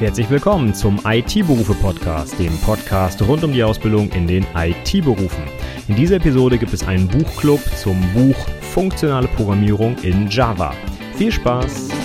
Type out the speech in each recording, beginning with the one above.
Herzlich willkommen zum IT-Berufe-Podcast, dem Podcast rund um die Ausbildung in den IT-Berufen. In dieser Episode gibt es einen Buchclub zum Buch Funktionale Programmierung in Java. Viel Spaß!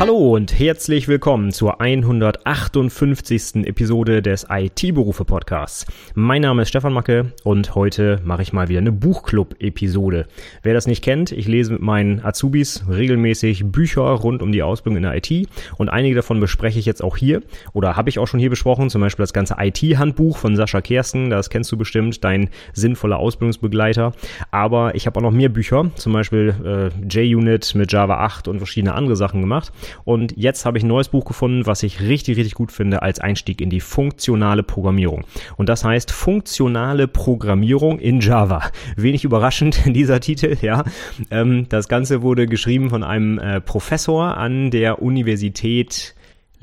Hallo und herzlich willkommen zur 158. Episode des IT-Berufe Podcasts. Mein Name ist Stefan Macke und heute mache ich mal wieder eine Buchclub-Episode. Wer das nicht kennt, ich lese mit meinen Azubis regelmäßig Bücher rund um die Ausbildung in der IT und einige davon bespreche ich jetzt auch hier oder habe ich auch schon hier besprochen, zum Beispiel das ganze IT-Handbuch von Sascha Kersten, das kennst du bestimmt, dein sinnvoller Ausbildungsbegleiter. Aber ich habe auch noch mehr Bücher, zum Beispiel äh, JUnit mit Java 8 und verschiedene andere Sachen gemacht. Und jetzt habe ich ein neues Buch gefunden, was ich richtig, richtig gut finde als Einstieg in die funktionale Programmierung. Und das heißt funktionale Programmierung in Java. Wenig überraschend dieser Titel, ja. Ähm, das Ganze wurde geschrieben von einem äh, Professor an der Universität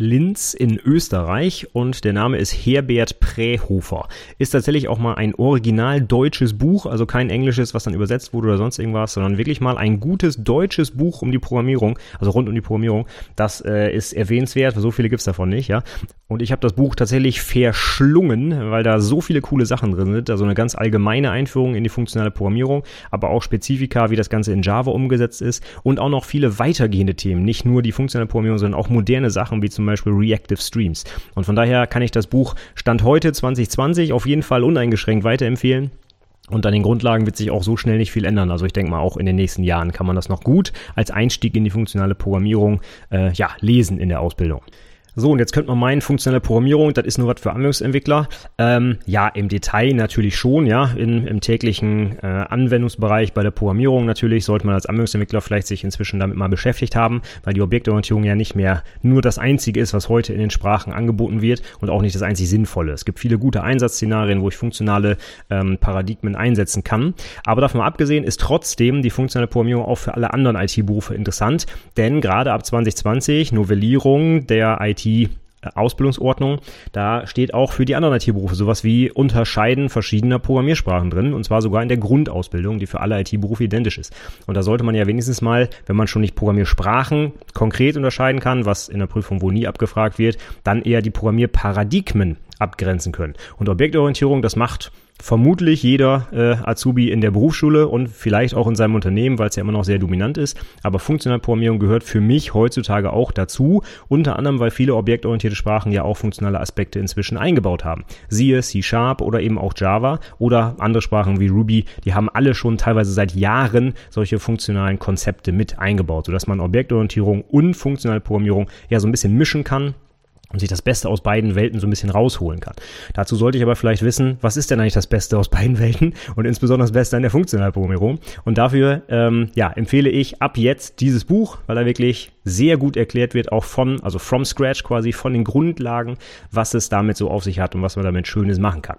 Linz in Österreich und der Name ist Herbert Prähofer. Ist tatsächlich auch mal ein original deutsches Buch, also kein englisches, was dann übersetzt wurde oder sonst irgendwas, sondern wirklich mal ein gutes deutsches Buch um die Programmierung, also rund um die Programmierung. Das äh, ist erwähnenswert, so viele gibt's davon nicht, ja. Und ich habe das Buch tatsächlich verschlungen, weil da so viele coole Sachen drin sind. Also eine ganz allgemeine Einführung in die funktionale Programmierung, aber auch Spezifika, wie das Ganze in Java umgesetzt ist und auch noch viele weitergehende Themen. Nicht nur die funktionale Programmierung, sondern auch moderne Sachen wie zum Beispiel Reactive Streams. Und von daher kann ich das Buch Stand heute 2020 auf jeden Fall uneingeschränkt weiterempfehlen. Und an den Grundlagen wird sich auch so schnell nicht viel ändern. Also ich denke mal, auch in den nächsten Jahren kann man das noch gut als Einstieg in die funktionale Programmierung äh, ja, lesen in der Ausbildung. So, und jetzt könnte man meinen, funktionelle Programmierung, das ist nur was für Anwendungsentwickler. Ähm, ja, im Detail natürlich schon, ja. In, Im täglichen äh, Anwendungsbereich bei der Programmierung natürlich sollte man als Anwendungsentwickler vielleicht sich inzwischen damit mal beschäftigt haben, weil die Objektorientierung ja nicht mehr nur das Einzige ist, was heute in den Sprachen angeboten wird und auch nicht das einzig Sinnvolle. Es gibt viele gute Einsatzszenarien, wo ich funktionale ähm, Paradigmen einsetzen kann. Aber davon abgesehen ist trotzdem die funktionale Programmierung auch für alle anderen IT-Berufe interessant, denn gerade ab 2020 Novellierung der IT IT-Ausbildungsordnung, da steht auch für die anderen IT-Berufe sowas wie Unterscheiden verschiedener Programmiersprachen drin, und zwar sogar in der Grundausbildung, die für alle IT-Berufe identisch ist. Und da sollte man ja wenigstens mal, wenn man schon nicht Programmiersprachen konkret unterscheiden kann, was in der Prüfung wohl nie abgefragt wird, dann eher die Programmierparadigmen abgrenzen können. Und Objektorientierung, das macht vermutlich jeder äh, Azubi in der Berufsschule und vielleicht auch in seinem Unternehmen, weil es ja immer noch sehr dominant ist. Aber funktionale Programmierung gehört für mich heutzutage auch dazu, unter anderem, weil viele objektorientierte Sprachen ja auch funktionale Aspekte inzwischen eingebaut haben. Siehe C Sharp oder eben auch Java oder andere Sprachen wie Ruby, die haben alle schon teilweise seit Jahren solche funktionalen Konzepte mit eingebaut, sodass man Objektorientierung und funktionale Programmierung ja so ein bisschen mischen kann und sich das Beste aus beiden Welten so ein bisschen rausholen kann. Dazu sollte ich aber vielleicht wissen, was ist denn eigentlich das Beste aus beiden Welten und insbesondere das Beste an der Funktionalprogrammierung. Und dafür ähm, ja, empfehle ich ab jetzt dieses Buch, weil er wirklich sehr gut erklärt wird, auch von, also from scratch quasi, von den Grundlagen, was es damit so auf sich hat und was man damit Schönes machen kann.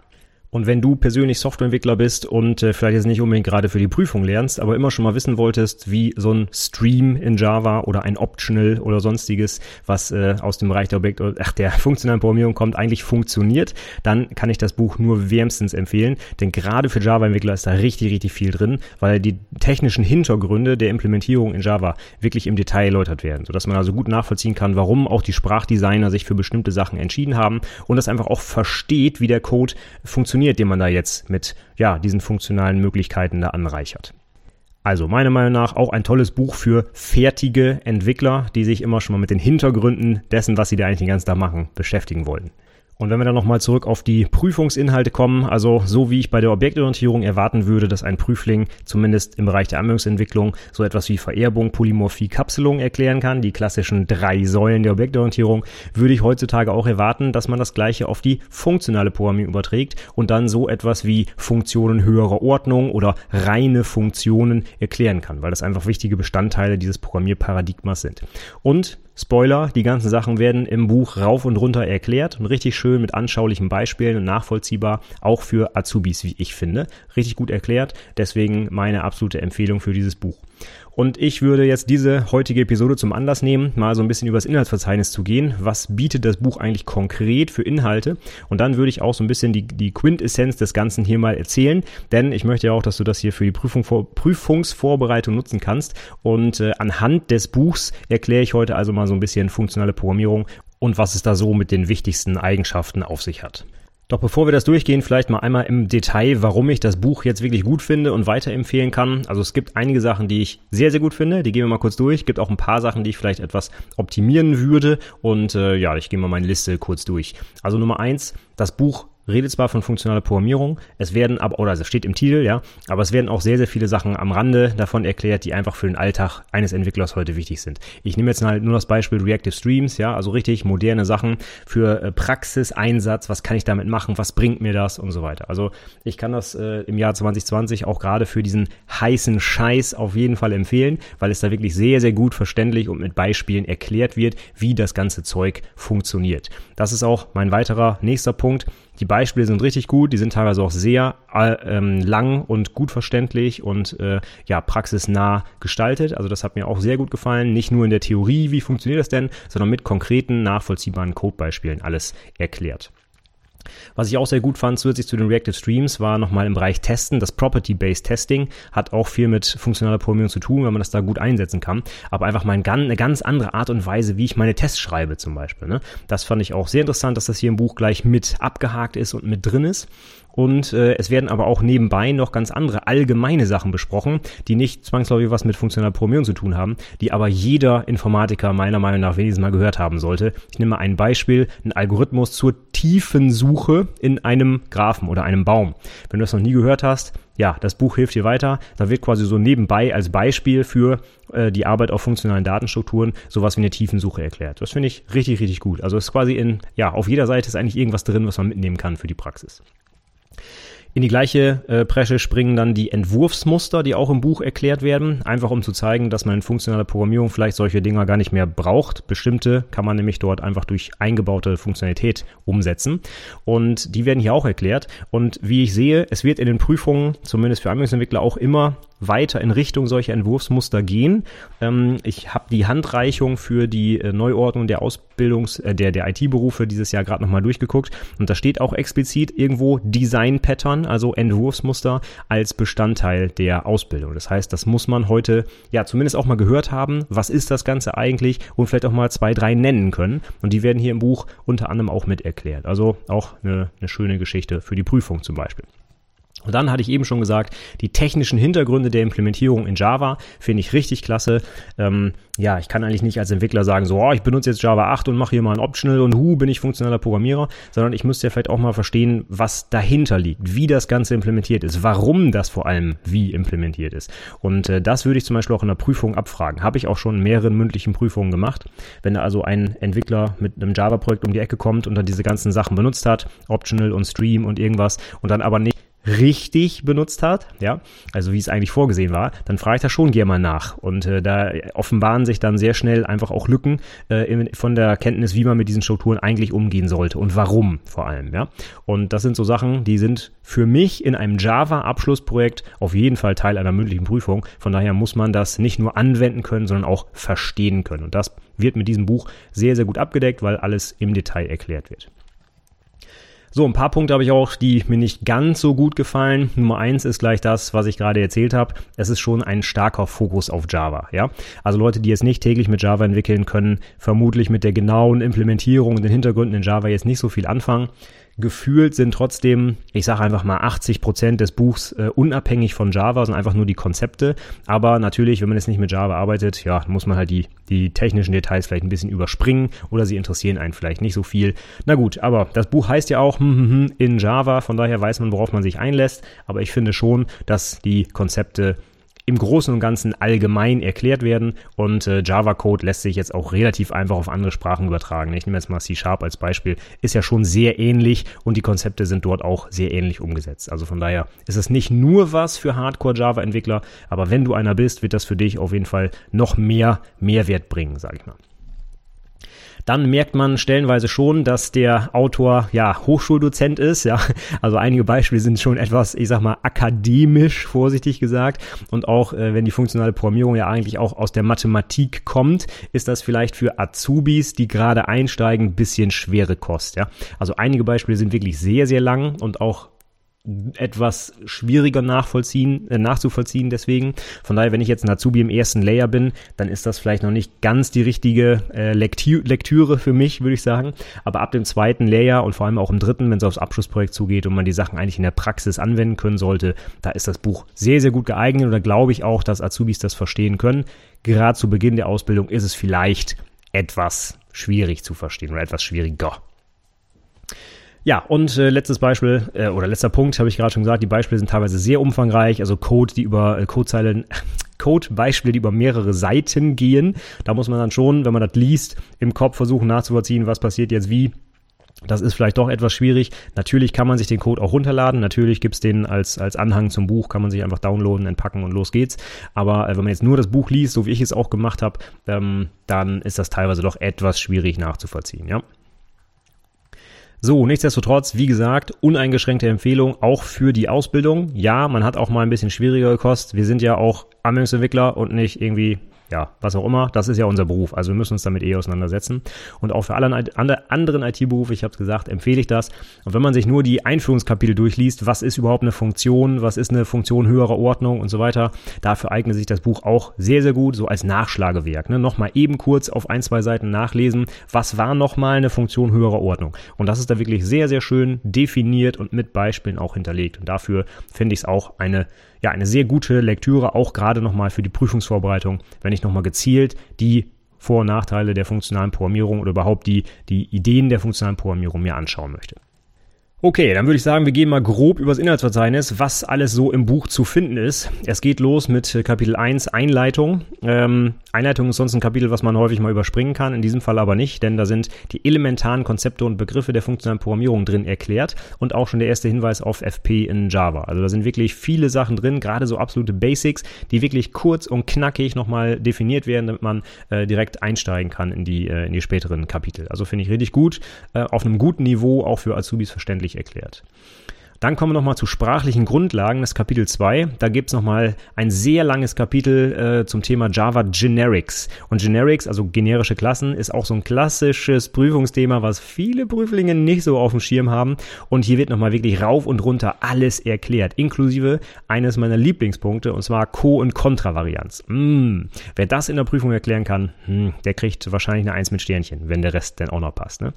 Und wenn du persönlich Softwareentwickler bist und äh, vielleicht jetzt nicht unbedingt gerade für die Prüfung lernst, aber immer schon mal wissen wolltest, wie so ein Stream in Java oder ein Optional oder sonstiges, was äh, aus dem Bereich der Objekt ach, der funktionalen Programmierung kommt, eigentlich funktioniert, dann kann ich das Buch nur wärmstens empfehlen. Denn gerade für Java-Entwickler ist da richtig, richtig viel drin, weil die technischen Hintergründe der Implementierung in Java wirklich im Detail erläutert werden, sodass man also gut nachvollziehen kann, warum auch die Sprachdesigner sich für bestimmte Sachen entschieden haben und das einfach auch versteht, wie der Code funktioniert funktioniert, den man da jetzt mit ja, diesen funktionalen Möglichkeiten da anreichert. Also meiner Meinung nach auch ein tolles Buch für fertige Entwickler, die sich immer schon mal mit den Hintergründen dessen, was sie da eigentlich den ganzen Tag machen, beschäftigen wollen. Und wenn wir dann nochmal zurück auf die Prüfungsinhalte kommen, also so wie ich bei der Objektorientierung erwarten würde, dass ein Prüfling zumindest im Bereich der Anwendungsentwicklung so etwas wie Vererbung, Polymorphie, Kapselung erklären kann, die klassischen drei Säulen der Objektorientierung, würde ich heutzutage auch erwarten, dass man das gleiche auf die funktionale Programmierung überträgt und dann so etwas wie Funktionen höherer Ordnung oder reine Funktionen erklären kann, weil das einfach wichtige Bestandteile dieses Programmierparadigmas sind. Und Spoiler, die ganzen Sachen werden im Buch rauf und runter erklärt und richtig schön mit anschaulichen Beispielen und nachvollziehbar, auch für Azubis, wie ich finde. Richtig gut erklärt, deswegen meine absolute Empfehlung für dieses Buch. Und ich würde jetzt diese heutige Episode zum Anlass nehmen, mal so ein bisschen übers Inhaltsverzeichnis zu gehen. Was bietet das Buch eigentlich konkret für Inhalte? Und dann würde ich auch so ein bisschen die, die Quintessenz des Ganzen hier mal erzählen, denn ich möchte ja auch, dass du das hier für die Prüfung, Prüfungsvorbereitung nutzen kannst. Und äh, anhand des Buchs erkläre ich heute also mal so ein bisschen funktionale Programmierung und was es da so mit den wichtigsten Eigenschaften auf sich hat. Doch bevor wir das durchgehen, vielleicht mal einmal im Detail, warum ich das Buch jetzt wirklich gut finde und weiterempfehlen kann. Also es gibt einige Sachen, die ich sehr, sehr gut finde. Die gehen wir mal kurz durch. Es gibt auch ein paar Sachen, die ich vielleicht etwas optimieren würde. Und äh, ja, ich gehe mal meine Liste kurz durch. Also Nummer eins, das Buch redet zwar von funktionaler Programmierung, es werden aber, oder es steht im Titel, ja, aber es werden auch sehr, sehr viele Sachen am Rande davon erklärt, die einfach für den Alltag eines Entwicklers heute wichtig sind. Ich nehme jetzt halt nur das Beispiel Reactive Streams, ja, also richtig moderne Sachen für äh, Praxiseinsatz, was kann ich damit machen, was bringt mir das und so weiter. Also ich kann das äh, im Jahr 2020 auch gerade für diesen heißen Scheiß auf jeden Fall empfehlen, weil es da wirklich sehr, sehr gut verständlich und mit Beispielen erklärt wird, wie das ganze Zeug funktioniert. Das ist auch mein weiterer nächster Punkt. Die Beispiele sind richtig gut, die sind teilweise auch sehr äh, ähm, lang und gut verständlich und äh, ja, praxisnah gestaltet. Also das hat mir auch sehr gut gefallen. Nicht nur in der Theorie, wie funktioniert das denn, sondern mit konkreten, nachvollziehbaren Codebeispielen alles erklärt. Was ich auch sehr gut fand, zusätzlich zu den Reactive Streams, war nochmal im Bereich Testen. Das Property-Based Testing hat auch viel mit funktionaler Programmierung zu tun, wenn man das da gut einsetzen kann. Aber einfach mal eine ganz andere Art und Weise, wie ich meine Tests schreibe zum Beispiel. Ne? Das fand ich auch sehr interessant, dass das hier im Buch gleich mit abgehakt ist und mit drin ist. Und äh, es werden aber auch nebenbei noch ganz andere allgemeine Sachen besprochen, die nicht zwangsläufig was mit funktionaler Programmierung zu tun haben, die aber jeder Informatiker meiner Meinung nach wenigstens mal gehört haben sollte. Ich nehme mal ein Beispiel, ein Algorithmus zur Tiefensuche in einem Graphen oder einem Baum. Wenn du das noch nie gehört hast, ja, das Buch hilft dir weiter. Da wird quasi so nebenbei als Beispiel für äh, die Arbeit auf funktionalen Datenstrukturen sowas wie eine Tiefensuche erklärt. Das finde ich richtig, richtig gut. Also ist quasi in, ja, auf jeder Seite ist eigentlich irgendwas drin, was man mitnehmen kann für die Praxis. In die gleiche äh, Presche springen dann die Entwurfsmuster, die auch im Buch erklärt werden, einfach um zu zeigen, dass man in funktionaler Programmierung vielleicht solche Dinger gar nicht mehr braucht. Bestimmte kann man nämlich dort einfach durch eingebaute Funktionalität umsetzen. Und die werden hier auch erklärt. Und wie ich sehe, es wird in den Prüfungen, zumindest für Anwendungsentwickler, auch immer weiter in Richtung solcher Entwurfsmuster gehen. Ähm, ich habe die Handreichung für die äh, Neuordnung der Ausbildungs-, äh, der, der IT-Berufe dieses Jahr gerade nochmal durchgeguckt und da steht auch explizit irgendwo Design-Pattern, also Entwurfsmuster als Bestandteil der Ausbildung. Das heißt, das muss man heute ja zumindest auch mal gehört haben. Was ist das Ganze eigentlich? Und vielleicht auch mal zwei, drei nennen können. Und die werden hier im Buch unter anderem auch mit erklärt. Also auch eine, eine schöne Geschichte für die Prüfung zum Beispiel. Und dann hatte ich eben schon gesagt, die technischen Hintergründe der Implementierung in Java finde ich richtig klasse. Ähm, ja, ich kann eigentlich nicht als Entwickler sagen, so, oh, ich benutze jetzt Java 8 und mache hier mal ein Optional und hu, bin ich funktionaler Programmierer, sondern ich müsste ja vielleicht auch mal verstehen, was dahinter liegt, wie das Ganze implementiert ist, warum das vor allem wie implementiert ist. Und äh, das würde ich zum Beispiel auch in der Prüfung abfragen. Habe ich auch schon in mehreren mündlichen Prüfungen gemacht. Wenn da also ein Entwickler mit einem Java-Projekt um die Ecke kommt und dann diese ganzen Sachen benutzt hat, Optional und Stream und irgendwas und dann aber nicht richtig benutzt hat, ja, also wie es eigentlich vorgesehen war, dann frage ich da schon gerne mal nach. Und äh, da offenbaren sich dann sehr schnell einfach auch Lücken äh, von der Kenntnis, wie man mit diesen Strukturen eigentlich umgehen sollte und warum vor allem, ja. Und das sind so Sachen, die sind für mich in einem Java-Abschlussprojekt auf jeden Fall Teil einer mündlichen Prüfung. Von daher muss man das nicht nur anwenden können, sondern auch verstehen können. Und das wird mit diesem Buch sehr, sehr gut abgedeckt, weil alles im Detail erklärt wird. So, ein paar Punkte habe ich auch, die mir nicht ganz so gut gefallen. Nummer eins ist gleich das, was ich gerade erzählt habe. Es ist schon ein starker Fokus auf Java, ja. Also Leute, die jetzt nicht täglich mit Java entwickeln können, vermutlich mit der genauen Implementierung und den Hintergründen in Java jetzt nicht so viel anfangen gefühlt sind trotzdem, ich sage einfach mal 80 Prozent des Buchs äh, unabhängig von Java, sind einfach nur die Konzepte. Aber natürlich, wenn man jetzt nicht mit Java arbeitet, ja, muss man halt die, die technischen Details vielleicht ein bisschen überspringen oder sie interessieren einen vielleicht nicht so viel. Na gut, aber das Buch heißt ja auch hm, hm, hm, in Java, von daher weiß man, worauf man sich einlässt. Aber ich finde schon, dass die Konzepte im Großen und Ganzen allgemein erklärt werden und äh, Java-Code lässt sich jetzt auch relativ einfach auf andere Sprachen übertragen. Ich nehme jetzt mal C-Sharp als Beispiel, ist ja schon sehr ähnlich und die Konzepte sind dort auch sehr ähnlich umgesetzt. Also von daher ist es nicht nur was für Hardcore-Java-Entwickler, aber wenn du einer bist, wird das für dich auf jeden Fall noch mehr Mehrwert bringen, sage ich mal. Dann merkt man stellenweise schon, dass der Autor ja Hochschuldozent ist. Ja, also einige Beispiele sind schon etwas, ich sag mal, akademisch, vorsichtig gesagt. Und auch äh, wenn die funktionale Programmierung ja eigentlich auch aus der Mathematik kommt, ist das vielleicht für Azubis, die gerade einsteigen, bisschen schwere Kost. Ja, also einige Beispiele sind wirklich sehr, sehr lang und auch etwas schwieriger nachvollziehen, äh, nachzuvollziehen deswegen. Von daher, wenn ich jetzt ein Azubi im ersten Layer bin, dann ist das vielleicht noch nicht ganz die richtige äh, Lektü Lektüre für mich, würde ich sagen. Aber ab dem zweiten Layer und vor allem auch im dritten, wenn es aufs Abschlussprojekt zugeht und man die Sachen eigentlich in der Praxis anwenden können sollte, da ist das Buch sehr, sehr gut geeignet und da glaube ich auch, dass Azubis das verstehen können. Gerade zu Beginn der Ausbildung ist es vielleicht etwas schwierig zu verstehen oder etwas schwieriger. Ja, und äh, letztes Beispiel äh, oder letzter Punkt habe ich gerade schon gesagt, die Beispiele sind teilweise sehr umfangreich, also Code, die über äh, Codezeilen Code-Beispiele, die über mehrere Seiten gehen. Da muss man dann schon, wenn man das liest, im Kopf versuchen nachzuvollziehen, was passiert jetzt wie. Das ist vielleicht doch etwas schwierig. Natürlich kann man sich den Code auch runterladen. Natürlich gibt's den als, als Anhang zum Buch, kann man sich einfach downloaden, entpacken und los geht's. Aber äh, wenn man jetzt nur das Buch liest, so wie ich es auch gemacht habe, ähm, dann ist das teilweise doch etwas schwierig nachzuvollziehen, ja. So, nichtsdestotrotz, wie gesagt, uneingeschränkte Empfehlung auch für die Ausbildung. Ja, man hat auch mal ein bisschen schwierigere Kost. Wir sind ja auch Anwendungsentwickler und nicht irgendwie ja, was auch immer, das ist ja unser Beruf. Also wir müssen uns damit eh auseinandersetzen. Und auch für alle anderen IT-Berufe, ich habe es gesagt, empfehle ich das. Und wenn man sich nur die Einführungskapitel durchliest, was ist überhaupt eine Funktion, was ist eine Funktion höherer Ordnung und so weiter, dafür eignet sich das Buch auch sehr, sehr gut, so als Nachschlagewerk. Ne? Nochmal eben kurz auf ein, zwei Seiten nachlesen, was war nochmal eine Funktion höherer Ordnung. Und das ist da wirklich sehr, sehr schön definiert und mit Beispielen auch hinterlegt. Und dafür finde ich es auch eine ja, eine sehr gute Lektüre, auch gerade nochmal für die Prüfungsvorbereitung, wenn ich nochmal gezielt die Vor- und Nachteile der funktionalen Programmierung oder überhaupt die, die Ideen der funktionalen Programmierung mir anschauen möchte. Okay, dann würde ich sagen, wir gehen mal grob übers Inhaltsverzeichnis, was alles so im Buch zu finden ist. Es geht los mit Kapitel 1, Einleitung. Ähm, Einleitung ist sonst ein Kapitel, was man häufig mal überspringen kann, in diesem Fall aber nicht, denn da sind die elementaren Konzepte und Begriffe der funktionalen Programmierung drin erklärt und auch schon der erste Hinweis auf FP in Java. Also da sind wirklich viele Sachen drin, gerade so absolute Basics, die wirklich kurz und knackig nochmal definiert werden, damit man äh, direkt einsteigen kann in die, äh, in die späteren Kapitel. Also finde ich richtig gut, äh, auf einem guten Niveau, auch für Azubis verständlich erklärt. Dann kommen wir nochmal zu sprachlichen Grundlagen, das Kapitel 2. Da gibt's nochmal ein sehr langes Kapitel äh, zum Thema Java Generics. Und Generics, also generische Klassen, ist auch so ein klassisches Prüfungsthema, was viele Prüflinge nicht so auf dem Schirm haben. Und hier wird nochmal wirklich rauf und runter alles erklärt, inklusive eines meiner Lieblingspunkte, und zwar Co- und Kontravarianz. Mm, wer das in der Prüfung erklären kann, hm, der kriegt wahrscheinlich eine Eins mit Sternchen, wenn der Rest dann auch noch passt. Ne?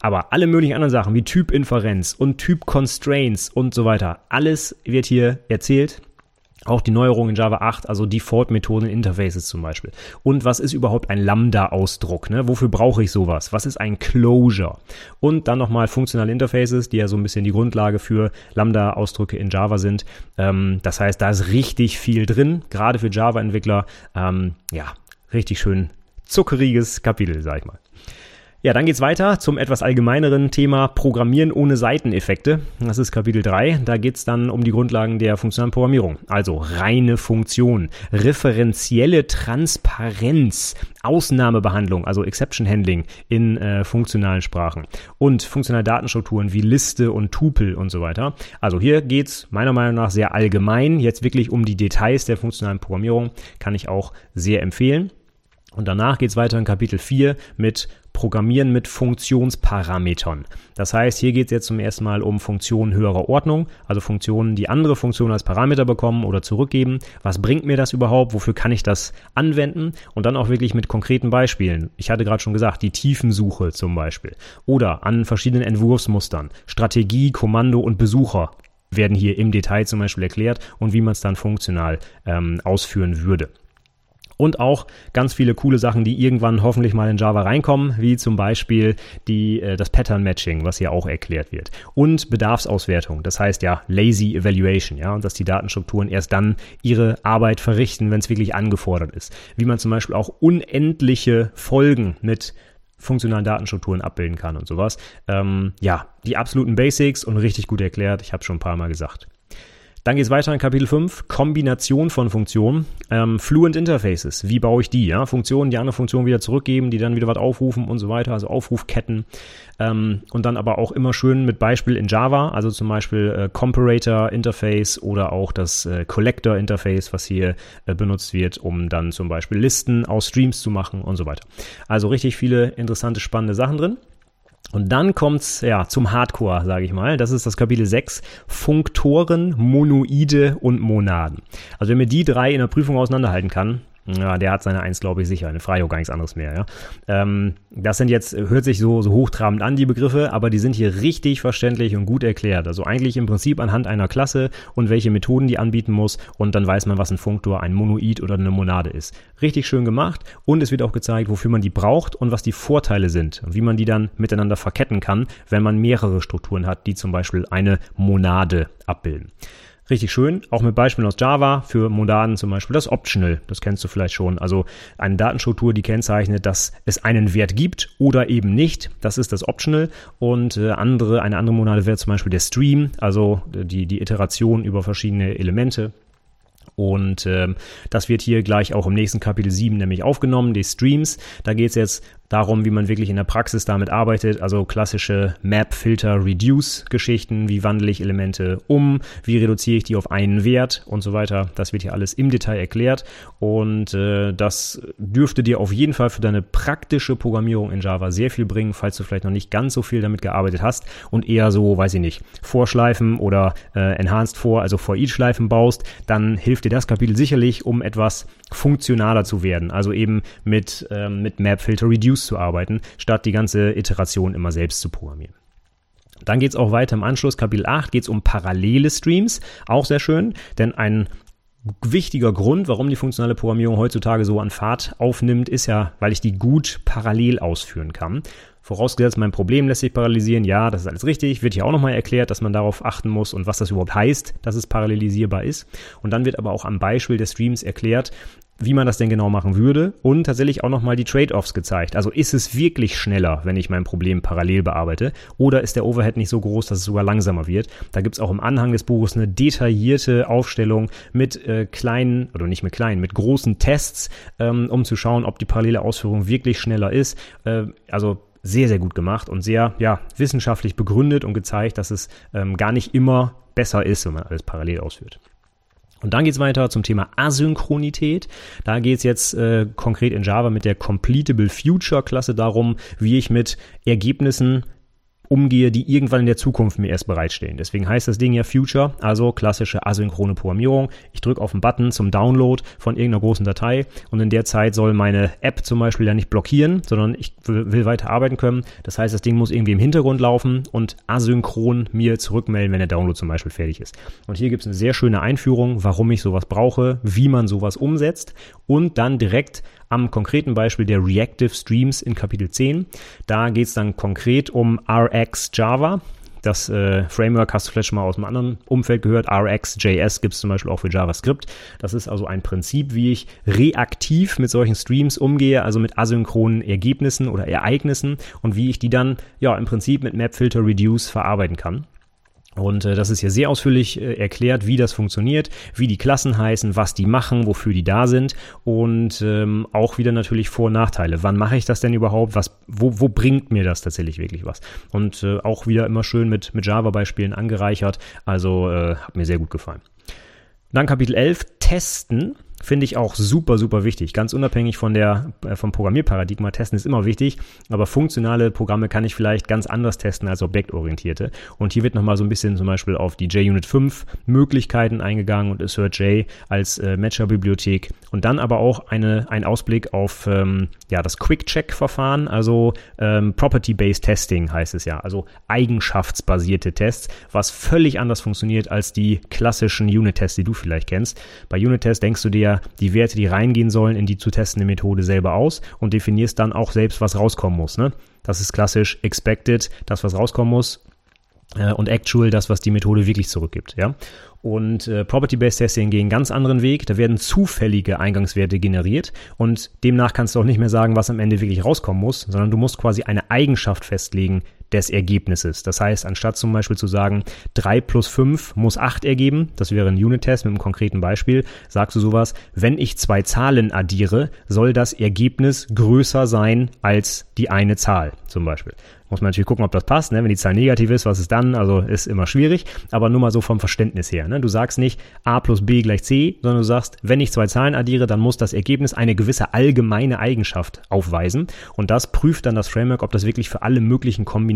Aber alle möglichen anderen Sachen wie Typinferenz und Typ-Constraints und so weiter. Alles wird hier erzählt. Auch die Neuerungen in Java 8, also Default-Methoden in Interfaces zum Beispiel. Und was ist überhaupt ein Lambda-Ausdruck? Ne? Wofür brauche ich sowas? Was ist ein Closure? Und dann nochmal funktionale Interfaces, die ja so ein bisschen die Grundlage für Lambda-Ausdrücke in Java sind. Ähm, das heißt, da ist richtig viel drin, gerade für Java-Entwickler. Ähm, ja, richtig schön zuckeriges Kapitel, sag ich mal. Ja, dann geht's weiter zum etwas allgemeineren Thema Programmieren ohne Seiteneffekte. Das ist Kapitel 3. Da geht's dann um die Grundlagen der funktionalen Programmierung. Also reine Funktion, referenzielle Transparenz, Ausnahmebehandlung, also Exception Handling in äh, funktionalen Sprachen und funktionale Datenstrukturen wie Liste und Tupel und so weiter. Also hier geht's meiner Meinung nach sehr allgemein. Jetzt wirklich um die Details der funktionalen Programmierung kann ich auch sehr empfehlen. Und danach geht's weiter in Kapitel 4 mit Programmieren mit Funktionsparametern. Das heißt, hier geht es jetzt zum ersten Mal um Funktionen höherer Ordnung, also Funktionen, die andere Funktionen als Parameter bekommen oder zurückgeben. Was bringt mir das überhaupt? Wofür kann ich das anwenden? Und dann auch wirklich mit konkreten Beispielen. Ich hatte gerade schon gesagt, die Tiefensuche zum Beispiel. Oder an verschiedenen Entwurfsmustern. Strategie, Kommando und Besucher werden hier im Detail zum Beispiel erklärt und wie man es dann funktional ähm, ausführen würde. Und auch ganz viele coole Sachen, die irgendwann hoffentlich mal in Java reinkommen, wie zum Beispiel die, äh, das Pattern Matching, was hier auch erklärt wird. Und Bedarfsauswertung, das heißt ja Lazy Evaluation, ja, und dass die Datenstrukturen erst dann ihre Arbeit verrichten, wenn es wirklich angefordert ist. Wie man zum Beispiel auch unendliche Folgen mit funktionalen Datenstrukturen abbilden kann und sowas. Ähm, ja, die absoluten Basics und richtig gut erklärt. Ich habe schon ein paar Mal gesagt. Dann geht es weiter in Kapitel 5, Kombination von Funktionen, ähm, Fluent Interfaces, wie baue ich die, ja, Funktionen, die andere Funktionen wieder zurückgeben, die dann wieder was aufrufen und so weiter, also Aufrufketten. Ähm, und dann aber auch immer schön mit Beispiel in Java, also zum Beispiel äh, Comparator Interface oder auch das äh, Collector Interface, was hier äh, benutzt wird, um dann zum Beispiel Listen aus Streams zu machen und so weiter. Also richtig viele interessante, spannende Sachen drin. Und dann kommt's ja zum Hardcore, sage ich mal. Das ist das Kapitel 6, Funktoren, Monoide und Monaden. Also wenn mir die drei in der Prüfung auseinanderhalten kann, ja, der hat seine Eins, glaube ich, sicher. Eine Freio gar nichts anderes mehr, ja. Ähm, das sind jetzt, hört sich so, so hochtrabend an, die Begriffe, aber die sind hier richtig verständlich und gut erklärt. Also eigentlich im Prinzip anhand einer Klasse und welche Methoden die anbieten muss und dann weiß man, was ein Funktor, ein Monoid oder eine Monade ist. Richtig schön gemacht und es wird auch gezeigt, wofür man die braucht und was die Vorteile sind und wie man die dann miteinander verketten kann, wenn man mehrere Strukturen hat, die zum Beispiel eine Monade abbilden. Richtig schön, auch mit Beispielen aus Java für Monaden zum Beispiel das Optional, das kennst du vielleicht schon. Also eine Datenstruktur, die kennzeichnet, dass es einen Wert gibt oder eben nicht. Das ist das Optional. Und äh, andere, eine andere Monade wäre zum Beispiel der Stream, also die, die Iteration über verschiedene Elemente. Und ähm, das wird hier gleich auch im nächsten Kapitel 7 nämlich aufgenommen, die Streams. Da geht es jetzt darum, wie man wirklich in der Praxis damit arbeitet. Also klassische Map, Filter, Reduce Geschichten. Wie wandle ich Elemente um? Wie reduziere ich die auf einen Wert und so weiter. Das wird hier alles im Detail erklärt. Und äh, das dürfte dir auf jeden Fall für deine praktische Programmierung in Java sehr viel bringen, falls du vielleicht noch nicht ganz so viel damit gearbeitet hast und eher so, weiß ich nicht, Vorschleifen oder äh, Enhanced For, also For Each Schleifen baust, dann hilft dir das Kapitel sicherlich, um etwas funktionaler zu werden. Also eben mit, ähm, mit Map, Filter, Reduce zu arbeiten, statt die ganze Iteration immer selbst zu programmieren. Dann geht es auch weiter im Anschluss, Kapitel 8 geht es um parallele Streams, auch sehr schön, denn ein wichtiger Grund, warum die funktionale Programmierung heutzutage so an Fahrt aufnimmt, ist ja, weil ich die gut parallel ausführen kann. Vorausgesetzt, mein Problem lässt sich paralysieren. Ja, das ist alles richtig. Wird hier auch nochmal erklärt, dass man darauf achten muss und was das überhaupt heißt, dass es parallelisierbar ist. Und dann wird aber auch am Beispiel des Streams erklärt, wie man das denn genau machen würde und tatsächlich auch nochmal die Trade-offs gezeigt. Also ist es wirklich schneller, wenn ich mein Problem parallel bearbeite oder ist der Overhead nicht so groß, dass es sogar langsamer wird? Da gibt's auch im Anhang des Buches eine detaillierte Aufstellung mit äh, kleinen, oder nicht mit kleinen, mit großen Tests, ähm, um zu schauen, ob die parallele Ausführung wirklich schneller ist. Äh, also sehr, sehr gut gemacht und sehr ja, wissenschaftlich begründet und gezeigt, dass es ähm, gar nicht immer besser ist, wenn man alles parallel ausführt. Und dann geht's weiter zum Thema Asynchronität. Da geht's jetzt äh, konkret in Java mit der Completable Future Klasse darum, wie ich mit Ergebnissen umgehe, die irgendwann in der Zukunft mir erst bereitstehen. Deswegen heißt das Ding ja Future, also klassische asynchrone Programmierung. Ich drücke auf den Button zum Download von irgendeiner großen Datei und in der Zeit soll meine App zum Beispiel ja nicht blockieren, sondern ich will weiter arbeiten können. Das heißt, das Ding muss irgendwie im Hintergrund laufen und asynchron mir zurückmelden, wenn der Download zum Beispiel fertig ist. Und hier gibt es eine sehr schöne Einführung, warum ich sowas brauche, wie man sowas umsetzt und dann direkt am konkreten Beispiel der Reactive Streams in Kapitel 10. Da geht es dann konkret um RX Java. Das äh, Framework hast du vielleicht schon mal aus einem anderen Umfeld gehört. RxJS gibt es zum Beispiel auch für JavaScript. Das ist also ein Prinzip, wie ich reaktiv mit solchen Streams umgehe, also mit asynchronen Ergebnissen oder Ereignissen und wie ich die dann ja im Prinzip mit MapFilter Reduce verarbeiten kann. Und äh, das ist hier sehr ausführlich äh, erklärt, wie das funktioniert, wie die Klassen heißen, was die machen, wofür die da sind und ähm, auch wieder natürlich Vor- und Nachteile. Wann mache ich das denn überhaupt? Was, wo, wo bringt mir das tatsächlich wirklich was? Und äh, auch wieder immer schön mit, mit Java-Beispielen angereichert. Also äh, hat mir sehr gut gefallen. Dann Kapitel 11, Testen finde ich auch super, super wichtig. Ganz unabhängig von der, äh, vom Programmierparadigma. Testen ist immer wichtig, aber funktionale Programme kann ich vielleicht ganz anders testen als objektorientierte. Und hier wird nochmal so ein bisschen zum Beispiel auf die JUnit 5 Möglichkeiten eingegangen und AssertJ als äh, Matcher-Bibliothek. Und dann aber auch eine, ein Ausblick auf ähm, ja, das Quick-Check-Verfahren, also ähm, Property-Based Testing heißt es ja, also eigenschaftsbasierte Tests, was völlig anders funktioniert als die klassischen Unit-Tests, die du vielleicht kennst. Bei Unit-Tests denkst du dir, die Werte, die reingehen sollen in die zu testende Methode selber aus und definierst dann auch selbst, was rauskommen muss. Ne? Das ist klassisch expected, das, was rauskommen muss, äh, und actual, das, was die Methode wirklich zurückgibt. Ja? Und äh, Property-Based Testing gehen einen ganz anderen Weg. Da werden zufällige Eingangswerte generiert und demnach kannst du auch nicht mehr sagen, was am Ende wirklich rauskommen muss, sondern du musst quasi eine Eigenschaft festlegen, des Ergebnisses. Das heißt, anstatt zum Beispiel zu sagen, 3 plus 5 muss 8 ergeben, das wäre ein Unit-Test mit einem konkreten Beispiel, sagst du sowas, wenn ich zwei Zahlen addiere, soll das Ergebnis größer sein als die eine Zahl zum Beispiel. Muss man natürlich gucken, ob das passt. Ne? Wenn die Zahl negativ ist, was ist dann? Also ist immer schwierig. Aber nur mal so vom Verständnis her. Ne? Du sagst nicht a plus b gleich c, sondern du sagst, wenn ich zwei Zahlen addiere, dann muss das Ergebnis eine gewisse allgemeine Eigenschaft aufweisen. Und das prüft dann das Framework, ob das wirklich für alle möglichen Kombinationen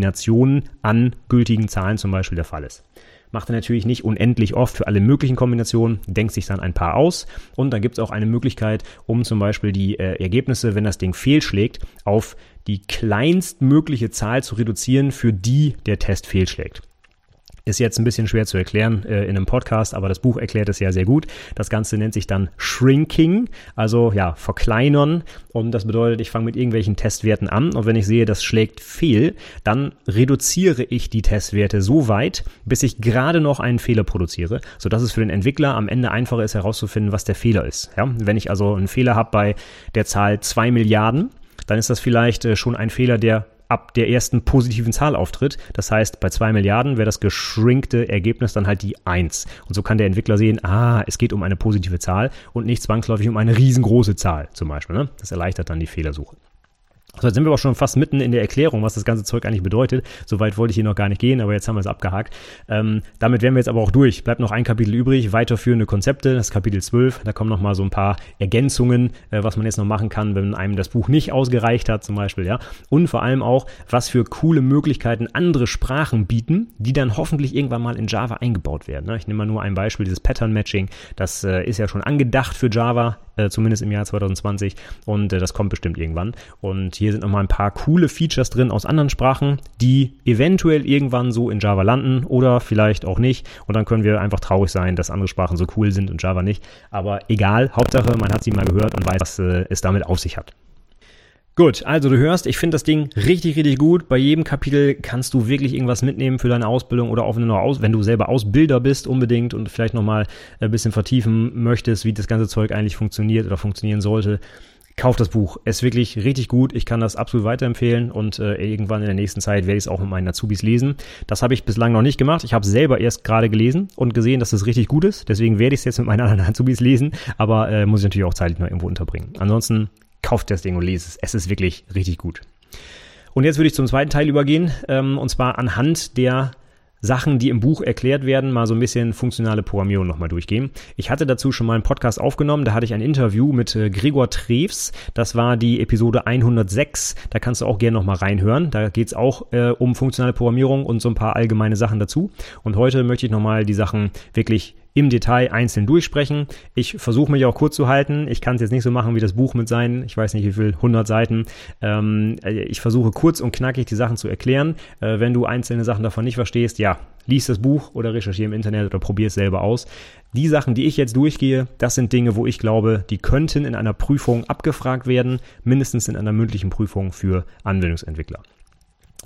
an gültigen Zahlen zum Beispiel der Fall ist macht er natürlich nicht unendlich oft für alle möglichen Kombinationen, denkt sich dann ein paar aus und dann gibt es auch eine Möglichkeit, um zum Beispiel die äh, Ergebnisse, wenn das Ding fehlschlägt, auf die kleinstmögliche Zahl zu reduzieren, für die der Test fehlschlägt. Ist jetzt ein bisschen schwer zu erklären äh, in einem Podcast, aber das Buch erklärt es ja sehr gut. Das Ganze nennt sich dann Shrinking, also ja, verkleinern. Und das bedeutet, ich fange mit irgendwelchen Testwerten an und wenn ich sehe, das schlägt fehl, dann reduziere ich die Testwerte so weit, bis ich gerade noch einen Fehler produziere, sodass es für den Entwickler am Ende einfacher ist herauszufinden, was der Fehler ist. Ja? Wenn ich also einen Fehler habe bei der Zahl 2 Milliarden, dann ist das vielleicht äh, schon ein Fehler, der ab der ersten positiven Zahl auftritt. Das heißt, bei zwei Milliarden wäre das geschrinkte Ergebnis dann halt die eins. Und so kann der Entwickler sehen, ah, es geht um eine positive Zahl und nicht zwangsläufig um eine riesengroße Zahl zum Beispiel. Ne? Das erleichtert dann die Fehlersuche. So, jetzt sind wir aber schon fast mitten in der Erklärung, was das ganze Zeug eigentlich bedeutet. Soweit wollte ich hier noch gar nicht gehen, aber jetzt haben wir es abgehakt. Ähm, damit wären wir jetzt aber auch durch. Bleibt noch ein Kapitel übrig, weiterführende Konzepte, das Kapitel 12. Da kommen noch mal so ein paar Ergänzungen, äh, was man jetzt noch machen kann, wenn einem das Buch nicht ausgereicht hat zum Beispiel. ja. Und vor allem auch, was für coole Möglichkeiten andere Sprachen bieten, die dann hoffentlich irgendwann mal in Java eingebaut werden. Ne? Ich nehme mal nur ein Beispiel, dieses Pattern Matching. Das äh, ist ja schon angedacht für Java äh, zumindest im Jahr 2020 und äh, das kommt bestimmt irgendwann. Und hier sind nochmal ein paar coole Features drin aus anderen Sprachen, die eventuell irgendwann so in Java landen oder vielleicht auch nicht. Und dann können wir einfach traurig sein, dass andere Sprachen so cool sind und Java nicht. Aber egal, Hauptsache, man hat sie mal gehört und weiß, was äh, es damit auf sich hat. Gut, also du hörst, ich finde das Ding richtig, richtig gut. Bei jedem Kapitel kannst du wirklich irgendwas mitnehmen für deine Ausbildung oder auch wenn du, aus, wenn du selber Ausbilder bist unbedingt und vielleicht nochmal ein bisschen vertiefen möchtest, wie das ganze Zeug eigentlich funktioniert oder funktionieren sollte. Kauf das Buch. Es ist wirklich richtig gut. Ich kann das absolut weiterempfehlen und äh, irgendwann in der nächsten Zeit werde ich es auch mit meinen Azubis lesen. Das habe ich bislang noch nicht gemacht. Ich habe selber erst gerade gelesen und gesehen, dass es richtig gut ist. Deswegen werde ich es jetzt mit meinen anderen Azubis lesen, aber äh, muss ich natürlich auch zeitlich noch irgendwo unterbringen. Ansonsten kauft das Ding und lest es. Es ist wirklich richtig gut. Und jetzt würde ich zum zweiten Teil übergehen, ähm, und zwar anhand der Sachen, die im Buch erklärt werden, mal so ein bisschen funktionale Programmierung nochmal durchgehen. Ich hatte dazu schon mal einen Podcast aufgenommen, da hatte ich ein Interview mit äh, Gregor Treves, das war die Episode 106, da kannst du auch gerne nochmal reinhören, da geht's auch äh, um funktionale Programmierung und so ein paar allgemeine Sachen dazu. Und heute möchte ich nochmal die Sachen wirklich im Detail einzeln durchsprechen. Ich versuche mich auch kurz zu halten. Ich kann es jetzt nicht so machen wie das Buch mit seinen, ich weiß nicht wie viel, 100 Seiten. Ähm, äh, ich versuche kurz und knackig die Sachen zu erklären. Äh, wenn du einzelne Sachen davon nicht verstehst, ja, lies das Buch oder recherchiere im Internet oder probier es selber aus. Die Sachen, die ich jetzt durchgehe, das sind Dinge, wo ich glaube, die könnten in einer Prüfung abgefragt werden, mindestens in einer mündlichen Prüfung für Anwendungsentwickler.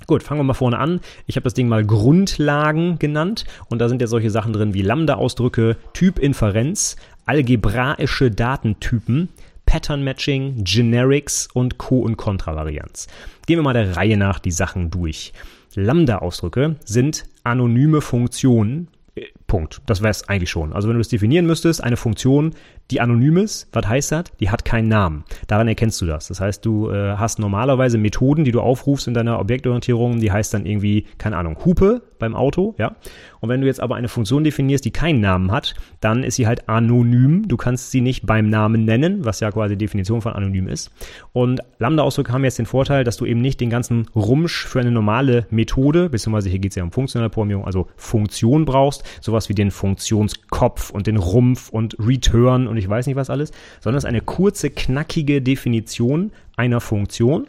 Gut, fangen wir mal vorne an. Ich habe das Ding mal Grundlagen genannt und da sind ja solche Sachen drin wie Lambda-Ausdrücke, Typinferenz, algebraische Datentypen, Pattern Matching, Generics und Co- und Kontravarianz. Gehen wir mal der Reihe nach die Sachen durch. Lambda-Ausdrücke sind anonyme Funktionen. Äh, Punkt. Das wäre es eigentlich schon. Also wenn du es definieren müsstest, eine Funktion, die anonym ist, was heißt das? Die hat keinen Namen. Daran erkennst du das. Das heißt, du äh, hast normalerweise Methoden, die du aufrufst in deiner Objektorientierung, die heißt dann irgendwie, keine Ahnung, Hupe beim Auto, ja. Und wenn du jetzt aber eine Funktion definierst, die keinen Namen hat, dann ist sie halt anonym. Du kannst sie nicht beim Namen nennen, was ja quasi die Definition von anonym ist. Und Lambda-Ausdrücke haben jetzt den Vorteil, dass du eben nicht den ganzen Rumsch für eine normale Methode, beziehungsweise hier geht es ja um funktionale Programmierung, also Funktion brauchst, sowas wie den Funktionskopf und den Rumpf und Return und ich weiß nicht was alles, sondern es ist eine kurze, knackige Definition einer Funktion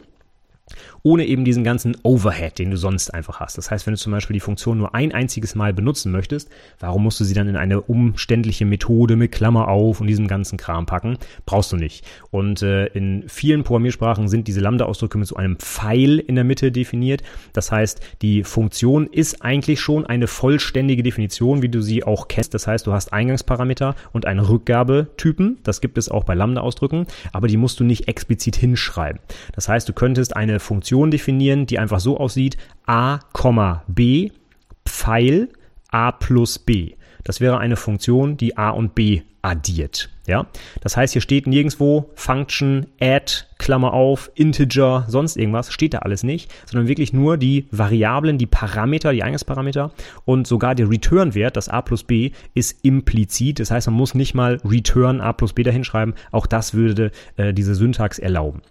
ohne eben diesen ganzen Overhead, den du sonst einfach hast. Das heißt, wenn du zum Beispiel die Funktion nur ein einziges Mal benutzen möchtest, warum musst du sie dann in eine umständliche Methode mit Klammer auf und diesem ganzen Kram packen? Brauchst du nicht. Und äh, in vielen Programmiersprachen sind diese Lambda-Ausdrücke mit so einem Pfeil in der Mitte definiert. Das heißt, die Funktion ist eigentlich schon eine vollständige Definition, wie du sie auch kennst. Das heißt, du hast Eingangsparameter und einen Rückgabetypen. Das gibt es auch bei Lambda-Ausdrücken, aber die musst du nicht explizit hinschreiben. Das heißt, du könntest eine Funktion definieren, die einfach so aussieht, a, b, Pfeil a plus b. Das wäre eine Funktion, die a und b addiert. Ja, das heißt, hier steht nirgendwo Function, add, Klammer auf, Integer, sonst irgendwas, steht da alles nicht, sondern wirklich nur die Variablen, die Parameter, die Eingangsparameter und sogar der Return-Wert, das a plus b, ist implizit. Das heißt, man muss nicht mal Return a plus b dahinschreiben. Auch das würde äh, diese Syntax erlauben.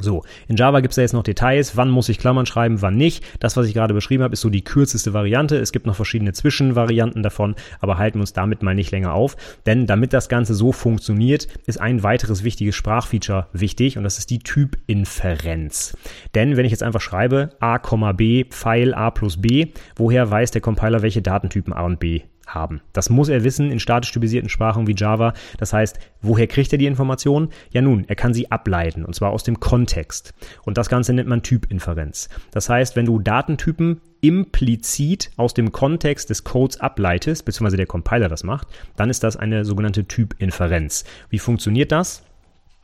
So, in Java gibt es ja jetzt noch Details, wann muss ich Klammern schreiben, wann nicht. Das, was ich gerade beschrieben habe, ist so die kürzeste Variante. Es gibt noch verschiedene Zwischenvarianten davon, aber halten wir uns damit mal nicht länger auf. Denn damit das Ganze so funktioniert, ist ein weiteres wichtiges Sprachfeature wichtig und das ist die Typinferenz. Denn wenn ich jetzt einfach schreibe a, b, Pfeil a plus b, woher weiß der Compiler, welche Datentypen a und b haben. Das muss er wissen in statisch typisierten Sprachen wie Java. Das heißt, woher kriegt er die Informationen? Ja nun, er kann sie ableiten und zwar aus dem Kontext. Und das Ganze nennt man Typinferenz. Das heißt, wenn du Datentypen implizit aus dem Kontext des Codes ableitest, beziehungsweise der Compiler das macht, dann ist das eine sogenannte Typinferenz. Wie funktioniert das?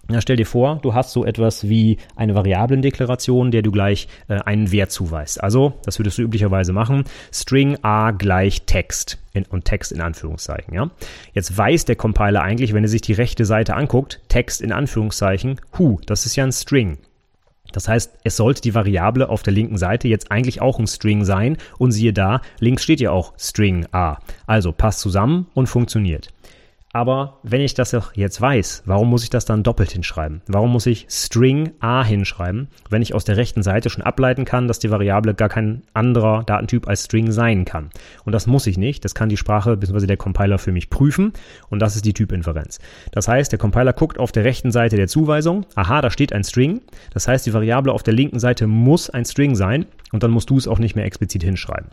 Na, stell dir vor, du hast so etwas wie eine Variablendeklaration, der du gleich äh, einen Wert zuweist. Also, das würdest du üblicherweise machen. String a gleich Text in, und Text in Anführungszeichen. Ja? Jetzt weiß der Compiler eigentlich, wenn er sich die rechte Seite anguckt, Text in Anführungszeichen, hu, das ist ja ein String. Das heißt, es sollte die Variable auf der linken Seite jetzt eigentlich auch ein String sein und siehe da, links steht ja auch String a. Also passt zusammen und funktioniert. Aber wenn ich das jetzt weiß, warum muss ich das dann doppelt hinschreiben? Warum muss ich String a hinschreiben, wenn ich aus der rechten Seite schon ableiten kann, dass die Variable gar kein anderer Datentyp als String sein kann? Und das muss ich nicht. Das kann die Sprache bzw. der Compiler für mich prüfen. Und das ist die Typinferenz. Das heißt, der Compiler guckt auf der rechten Seite der Zuweisung. Aha, da steht ein String. Das heißt, die Variable auf der linken Seite muss ein String sein. Und dann musst du es auch nicht mehr explizit hinschreiben.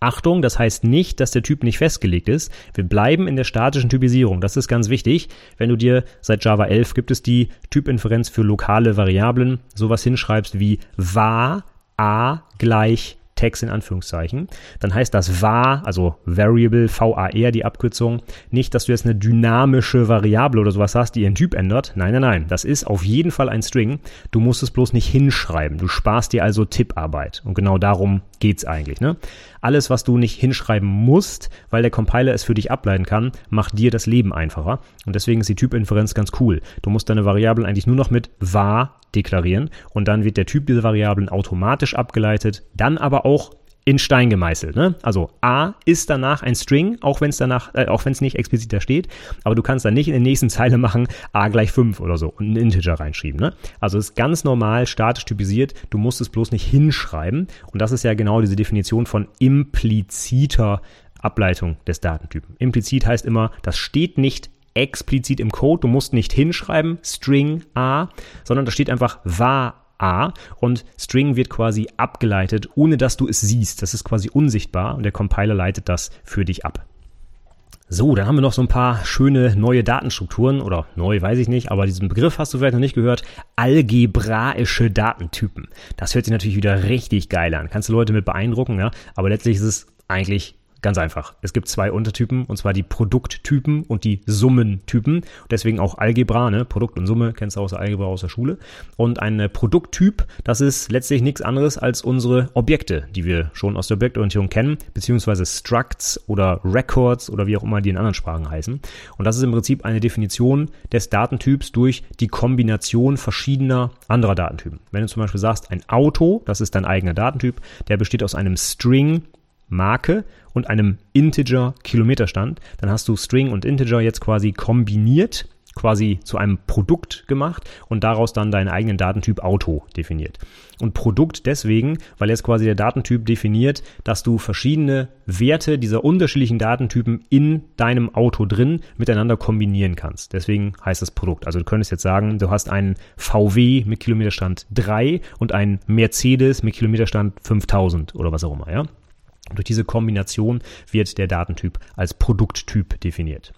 Achtung, das heißt nicht, dass der Typ nicht festgelegt ist. Wir bleiben in der statischen Typisierung. Das ist ganz wichtig. Wenn du dir seit Java 11 gibt es die Typinferenz für lokale Variablen, sowas hinschreibst wie var a gleich Text in Anführungszeichen, dann heißt das var, also Variable, VAR die Abkürzung, nicht, dass du jetzt eine dynamische Variable oder sowas hast, die ihren Typ ändert. Nein, nein, nein. Das ist auf jeden Fall ein String. Du musst es bloß nicht hinschreiben. Du sparst dir also Tipparbeit. Und genau darum geht's eigentlich. Ne? Alles, was du nicht hinschreiben musst, weil der Compiler es für dich ableiten kann, macht dir das Leben einfacher. Und deswegen ist die Typinferenz ganz cool. Du musst deine Variablen eigentlich nur noch mit var deklarieren und dann wird der Typ dieser Variablen automatisch abgeleitet, dann aber auch in Stein gemeißelt. Ne? Also A ist danach ein String, auch wenn es danach, äh, auch wenn es nicht explizit da steht, aber du kannst dann nicht in der nächsten Zeile machen A gleich 5 oder so und einen Integer reinschreiben. Ne? Also ist ganz normal statisch typisiert, du musst es bloß nicht hinschreiben und das ist ja genau diese Definition von impliziter Ableitung des Datentypen. Implizit heißt immer, das steht nicht explizit im Code. Du musst nicht hinschreiben String A, sondern da steht einfach var A und String wird quasi abgeleitet, ohne dass du es siehst. Das ist quasi unsichtbar und der Compiler leitet das für dich ab. So, dann haben wir noch so ein paar schöne neue Datenstrukturen oder neu weiß ich nicht, aber diesen Begriff hast du vielleicht noch nicht gehört. Algebraische Datentypen. Das hört sich natürlich wieder richtig geil an. Kannst du Leute mit beeindrucken, ja? Aber letztlich ist es eigentlich Ganz einfach. Es gibt zwei Untertypen, und zwar die Produkttypen und die Summentypen. Deswegen auch Algebra, ne? Produkt und Summe, kennst du aus der Algebra aus der Schule. Und ein Produkttyp, das ist letztlich nichts anderes als unsere Objekte, die wir schon aus der Objektorientierung kennen, beziehungsweise Structs oder Records oder wie auch immer die in anderen Sprachen heißen. Und das ist im Prinzip eine Definition des Datentyps durch die Kombination verschiedener anderer Datentypen. Wenn du zum Beispiel sagst, ein Auto, das ist dein eigener Datentyp, der besteht aus einem String Marke und einem Integer Kilometerstand, dann hast du String und Integer jetzt quasi kombiniert quasi zu einem Produkt gemacht und daraus dann deinen eigenen Datentyp Auto definiert. Und Produkt deswegen, weil jetzt quasi der Datentyp definiert, dass du verschiedene Werte dieser unterschiedlichen Datentypen in deinem Auto drin miteinander kombinieren kannst. Deswegen heißt das Produkt. Also du könntest jetzt sagen, du hast einen VW mit Kilometerstand 3 und einen Mercedes mit Kilometerstand 5000 oder was auch immer, ja. Durch diese Kombination wird der Datentyp als Produkttyp definiert.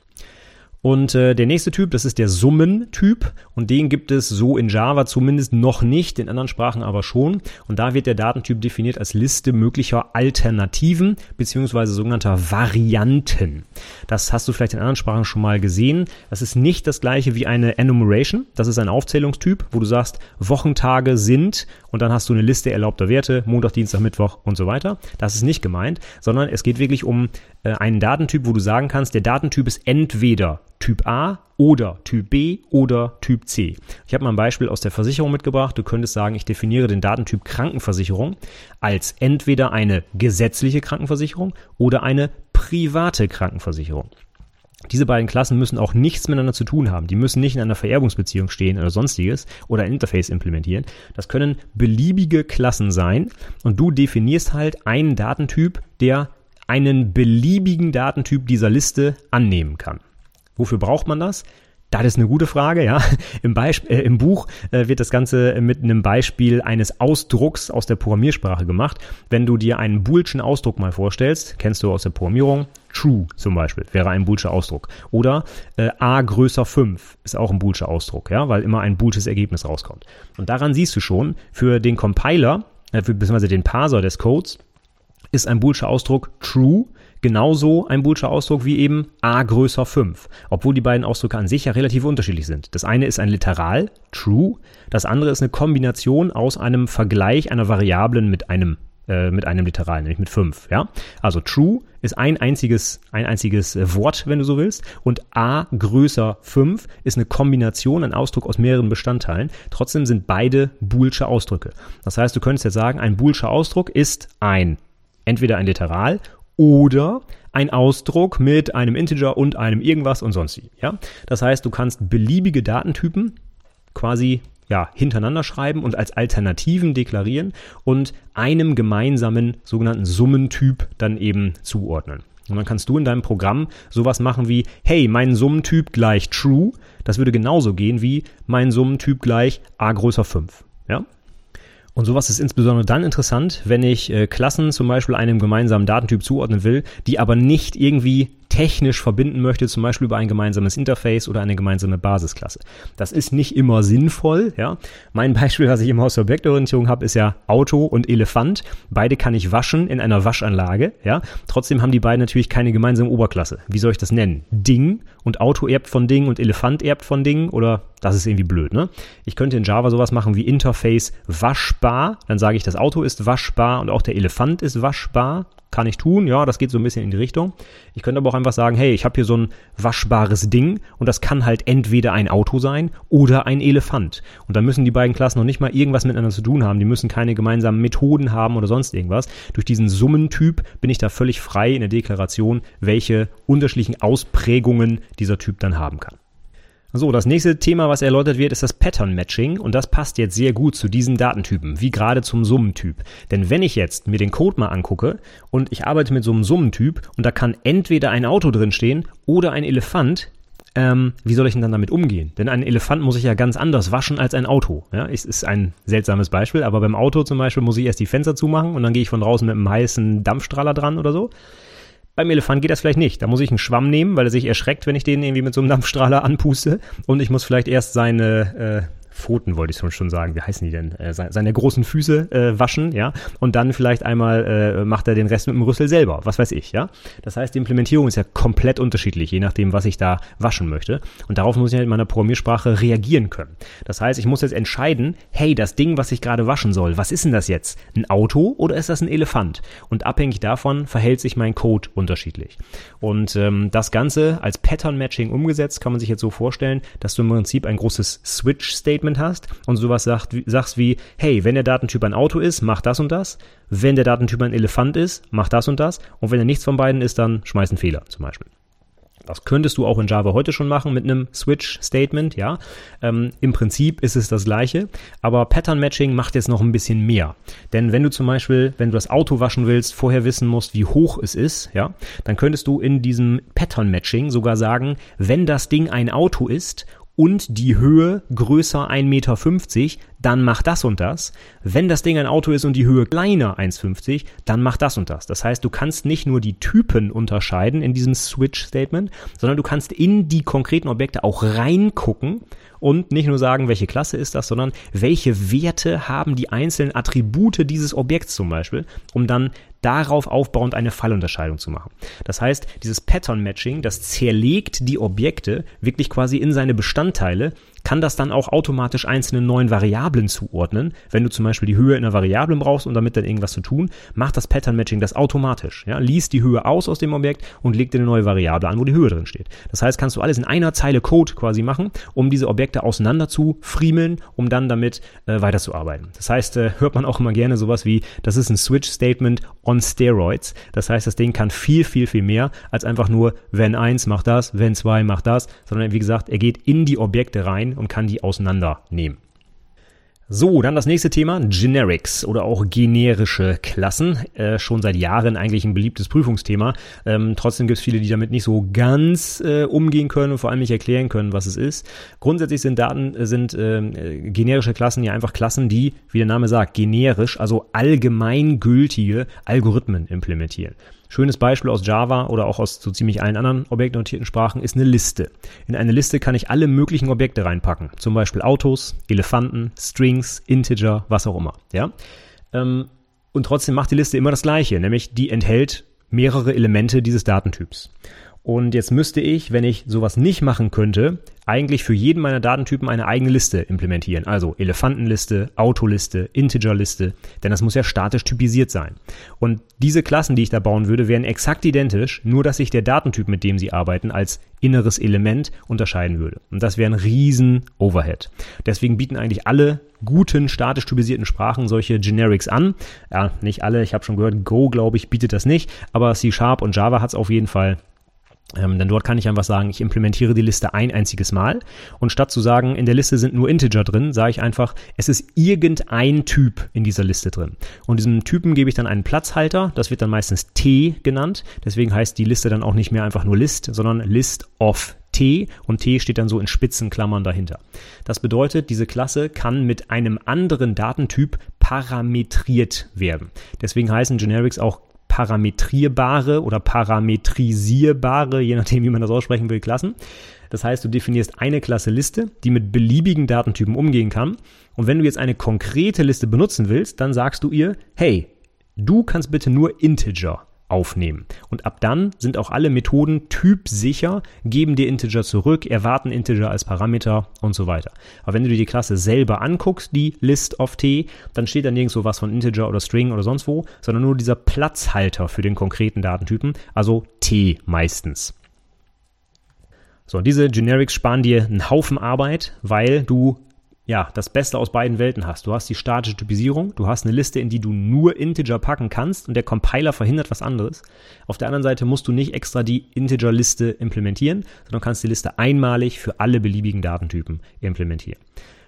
Und äh, der nächste Typ, das ist der Summentyp und den gibt es so in Java zumindest noch nicht, in anderen Sprachen aber schon. Und da wird der Datentyp definiert als Liste möglicher Alternativen beziehungsweise sogenannter Varianten. Das hast du vielleicht in anderen Sprachen schon mal gesehen. Das ist nicht das gleiche wie eine Enumeration. Das ist ein Aufzählungstyp, wo du sagst, Wochentage sind und dann hast du eine Liste erlaubter Werte, Montag, Dienstag, Mittwoch und so weiter. Das ist nicht gemeint, sondern es geht wirklich um äh, einen Datentyp, wo du sagen kannst, der Datentyp ist entweder Typ A oder Typ B oder Typ C. Ich habe mal ein Beispiel aus der Versicherung mitgebracht. Du könntest sagen, ich definiere den Datentyp Krankenversicherung als entweder eine gesetzliche Krankenversicherung oder eine private Krankenversicherung. Diese beiden Klassen müssen auch nichts miteinander zu tun haben. Die müssen nicht in einer Vererbungsbeziehung stehen oder sonstiges oder ein Interface implementieren. Das können beliebige Klassen sein und du definierst halt einen Datentyp, der einen beliebigen Datentyp dieser Liste annehmen kann. Wofür braucht man das? Das ist eine gute Frage, ja. Im, Beisp äh, im Buch äh, wird das Ganze mit einem Beispiel eines Ausdrucks aus der Programmiersprache gemacht. Wenn du dir einen boolschen Ausdruck mal vorstellst, kennst du aus der Programmierung, true zum Beispiel, wäre ein boolscher Ausdruck. Oder äh, a größer 5 ist auch ein boolscher Ausdruck, ja, weil immer ein boolsches Ergebnis rauskommt. Und daran siehst du schon, für den Compiler, äh, beziehungsweise den Parser des Codes, ist ein boolscher Ausdruck true genauso ein boolscher Ausdruck wie eben a größer 5, obwohl die beiden Ausdrücke an sich ja relativ unterschiedlich sind. Das eine ist ein Literal, true, das andere ist eine Kombination aus einem Vergleich einer Variablen mit einem äh, mit einem Literal, nämlich mit 5, ja? Also true ist ein einziges ein einziges äh, Wort, wenn du so willst, und a größer 5 ist eine Kombination, ein Ausdruck aus mehreren Bestandteilen. Trotzdem sind beide boolsche Ausdrücke. Das heißt, du könntest jetzt sagen, ein boolscher Ausdruck ist ein entweder ein Literal oder ein Ausdruck mit einem Integer und einem irgendwas und sonst wie. Ja? Das heißt, du kannst beliebige Datentypen quasi ja, hintereinander schreiben und als Alternativen deklarieren und einem gemeinsamen sogenannten Summentyp dann eben zuordnen. Und dann kannst du in deinem Programm sowas machen wie, hey, mein Summentyp gleich true. Das würde genauso gehen wie mein Summentyp gleich a größer 5. Ja? Und sowas ist insbesondere dann interessant, wenn ich äh, Klassen zum Beispiel einem gemeinsamen Datentyp zuordnen will, die aber nicht irgendwie technisch verbinden möchte, zum Beispiel über ein gemeinsames Interface oder eine gemeinsame Basisklasse. Das ist nicht immer sinnvoll. Ja? Mein Beispiel, was ich immer aus der Objektorientierung habe, ist ja Auto und Elefant. Beide kann ich waschen in einer Waschanlage. Ja? Trotzdem haben die beiden natürlich keine gemeinsame Oberklasse. Wie soll ich das nennen? Ding und Auto erbt von Ding und Elefant erbt von Ding oder das ist irgendwie blöd, ne? Ich könnte in Java sowas machen wie Interface waschbar. Dann sage ich, das Auto ist waschbar und auch der Elefant ist waschbar kann ich tun, ja, das geht so ein bisschen in die Richtung. Ich könnte aber auch einfach sagen, hey, ich habe hier so ein waschbares Ding und das kann halt entweder ein Auto sein oder ein Elefant. Und dann müssen die beiden Klassen noch nicht mal irgendwas miteinander zu tun haben. Die müssen keine gemeinsamen Methoden haben oder sonst irgendwas. Durch diesen Summentyp bin ich da völlig frei in der Deklaration, welche unterschiedlichen Ausprägungen dieser Typ dann haben kann. So, das nächste Thema, was erläutert wird, ist das Pattern Matching und das passt jetzt sehr gut zu diesen Datentypen, wie gerade zum Summentyp. Denn wenn ich jetzt mir den Code mal angucke und ich arbeite mit so einem Summentyp und da kann entweder ein Auto drin stehen oder ein Elefant, ähm, wie soll ich denn dann damit umgehen? Denn ein Elefant muss ich ja ganz anders waschen als ein Auto. Ja, ist, ist ein seltsames Beispiel, aber beim Auto zum Beispiel muss ich erst die Fenster zumachen und dann gehe ich von draußen mit einem heißen Dampfstrahler dran oder so. Beim Elefant geht das vielleicht nicht. Da muss ich einen Schwamm nehmen, weil er sich erschreckt, wenn ich den irgendwie mit so einem Dampfstrahler anpuste. Und ich muss vielleicht erst seine äh, Pfoten wollte ich schon sagen, wie heißen die denn? Äh, seine großen Füße äh, waschen, ja, und dann vielleicht einmal äh, macht er den Rest mit dem Rüssel selber, was weiß ich, ja. Das heißt, die Implementierung ist ja komplett unterschiedlich, je nachdem, was ich da waschen möchte. Und darauf muss ich halt in meiner Programmiersprache reagieren können. Das heißt, ich muss jetzt entscheiden, hey, das Ding, was ich gerade waschen soll, was ist denn das jetzt? Ein Auto oder ist das ein Elefant? Und abhängig davon verhält sich mein Code unterschiedlich. Und ähm, das Ganze als Pattern Matching umgesetzt, kann man sich jetzt so vorstellen, dass du im Prinzip ein großes Switch-Statement Statement hast und sowas sagt, sagst wie, hey, wenn der Datentyp ein Auto ist, mach das und das. Wenn der Datentyp ein Elefant ist, mach das und das. Und wenn er nichts von beiden ist, dann schmeiß einen Fehler zum Beispiel. Das könntest du auch in Java heute schon machen mit einem Switch-Statement, ja. Ähm, Im Prinzip ist es das gleiche, aber Pattern Matching macht jetzt noch ein bisschen mehr. Denn wenn du zum Beispiel, wenn du das Auto waschen willst, vorher wissen musst, wie hoch es ist, ja, dann könntest du in diesem Pattern Matching sogar sagen, wenn das Ding ein Auto ist und die Höhe größer 1,50 Meter, dann macht das und das. Wenn das Ding ein Auto ist und die Höhe kleiner 1,50, dann macht das und das. Das heißt, du kannst nicht nur die Typen unterscheiden in diesem Switch-Statement, sondern du kannst in die konkreten Objekte auch reingucken und nicht nur sagen, welche Klasse ist das, sondern welche Werte haben die einzelnen Attribute dieses Objekts zum Beispiel, um dann darauf aufbauend eine Fallunterscheidung zu machen. Das heißt, dieses Pattern Matching, das zerlegt die Objekte wirklich quasi in seine Bestandteile, kann das dann auch automatisch einzelnen neuen Variablen zuordnen. Wenn du zum Beispiel die Höhe in einer Variablen brauchst, um damit dann irgendwas zu tun, macht das Pattern Matching das automatisch. Ja? Liest die Höhe aus aus dem Objekt und legt dir eine neue Variable an, wo die Höhe drin steht. Das heißt, kannst du alles in einer Zeile Code quasi machen, um diese Objekte auseinander zu friemeln, um dann damit äh, weiterzuarbeiten. Das heißt, äh, hört man auch immer gerne sowas wie, das ist ein Switch Statement on Steroids. Das heißt, das Ding kann viel, viel, viel mehr als einfach nur, wenn eins macht das, wenn zwei macht das, sondern wie gesagt, er geht in die Objekte rein und kann die auseinandernehmen. So, dann das nächste Thema, Generics oder auch generische Klassen. Äh, schon seit Jahren eigentlich ein beliebtes Prüfungsthema. Ähm, trotzdem gibt es viele, die damit nicht so ganz äh, umgehen können und vor allem nicht erklären können, was es ist. Grundsätzlich sind Daten, äh, sind äh, generische Klassen ja einfach Klassen, die, wie der Name sagt, generisch, also allgemeingültige Algorithmen implementieren. Schönes Beispiel aus Java oder auch aus so ziemlich allen anderen objektorientierten Sprachen ist eine Liste. In eine Liste kann ich alle möglichen Objekte reinpacken. Zum Beispiel Autos, Elefanten, Strings, Integer, was auch immer. Ja? Ähm, und trotzdem macht die Liste immer das Gleiche, nämlich die enthält mehrere Elemente dieses Datentyps. Und jetzt müsste ich, wenn ich sowas nicht machen könnte, eigentlich für jeden meiner Datentypen eine eigene Liste implementieren. Also Elefantenliste, Autoliste, Integerliste, denn das muss ja statisch typisiert sein. Und diese Klassen, die ich da bauen würde, wären exakt identisch, nur dass sich der Datentyp, mit dem sie arbeiten, als inneres Element unterscheiden würde. Und das wäre ein riesen Overhead. Deswegen bieten eigentlich alle guten statisch typisierten Sprachen solche Generics an. Ja, nicht alle, ich habe schon gehört, Go, glaube ich, bietet das nicht, aber C Sharp und Java hat es auf jeden Fall ähm, denn dort kann ich einfach sagen, ich implementiere die Liste ein einziges Mal. Und statt zu sagen, in der Liste sind nur Integer drin, sage ich einfach, es ist irgendein Typ in dieser Liste drin. Und diesem Typen gebe ich dann einen Platzhalter. Das wird dann meistens T genannt. Deswegen heißt die Liste dann auch nicht mehr einfach nur List, sondern List of T und T steht dann so in Spitzenklammern dahinter. Das bedeutet, diese Klasse kann mit einem anderen Datentyp parametriert werden. Deswegen heißen Generics auch parametrierbare oder parametrisierbare, je nachdem, wie man das aussprechen will, Klassen. Das heißt, du definierst eine Klasse Liste, die mit beliebigen Datentypen umgehen kann. Und wenn du jetzt eine konkrete Liste benutzen willst, dann sagst du ihr, hey, du kannst bitte nur Integer aufnehmen. Und ab dann sind auch alle Methoden typsicher, geben dir Integer zurück, erwarten Integer als Parameter und so weiter. Aber wenn du dir die Klasse selber anguckst, die List of t, dann steht da nirgendwo was von Integer oder String oder sonst wo, sondern nur dieser Platzhalter für den konkreten Datentypen, also t meistens. So, diese Generics sparen dir einen Haufen Arbeit, weil du ja, das Beste aus beiden Welten hast. Du hast die statische Typisierung, du hast eine Liste, in die du nur Integer packen kannst und der Compiler verhindert was anderes. Auf der anderen Seite musst du nicht extra die Integer-Liste implementieren, sondern kannst die Liste einmalig für alle beliebigen Datentypen implementieren.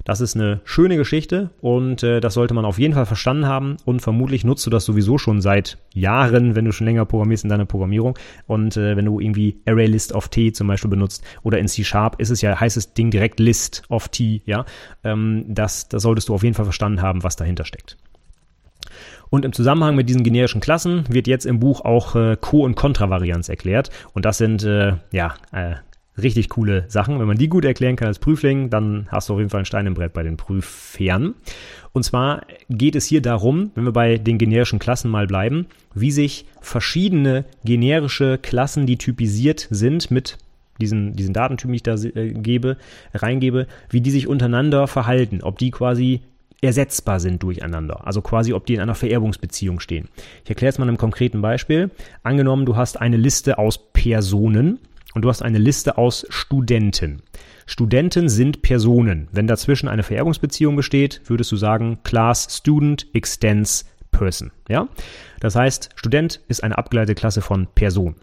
Das ist eine schöne Geschichte und äh, das sollte man auf jeden Fall verstanden haben und vermutlich nutzt du das sowieso schon seit Jahren, wenn du schon länger programmierst in deiner Programmierung und äh, wenn du irgendwie ArrayList of T zum Beispiel benutzt oder in C Sharp ist es ja, heißt das Ding direkt List of T, ja, ähm, das, das solltest du auf jeden Fall verstanden haben, was dahinter steckt. Und im Zusammenhang mit diesen generischen Klassen wird jetzt im Buch auch äh, Co- und Kontravarianz erklärt. Und das sind äh, ja äh, richtig coole Sachen. Wenn man die gut erklären kann als Prüfling, dann hast du auf jeden Fall ein Stein im Brett bei den Prüfern. Und zwar geht es hier darum, wenn wir bei den generischen Klassen mal bleiben, wie sich verschiedene generische Klassen, die typisiert sind mit diesen, diesen Datentypen, die ich da äh, gebe, reingebe, wie die sich untereinander verhalten, ob die quasi ersetzbar sind durcheinander. Also quasi, ob die in einer Vererbungsbeziehung stehen. Ich erkläre es mal in einem konkreten Beispiel. Angenommen, du hast eine Liste aus Personen und du hast eine Liste aus Studenten. Studenten sind Personen. Wenn dazwischen eine Vererbungsbeziehung besteht, würdest du sagen Class Student extends Person. Ja? Das heißt, Student ist eine abgeleitete Klasse von Person.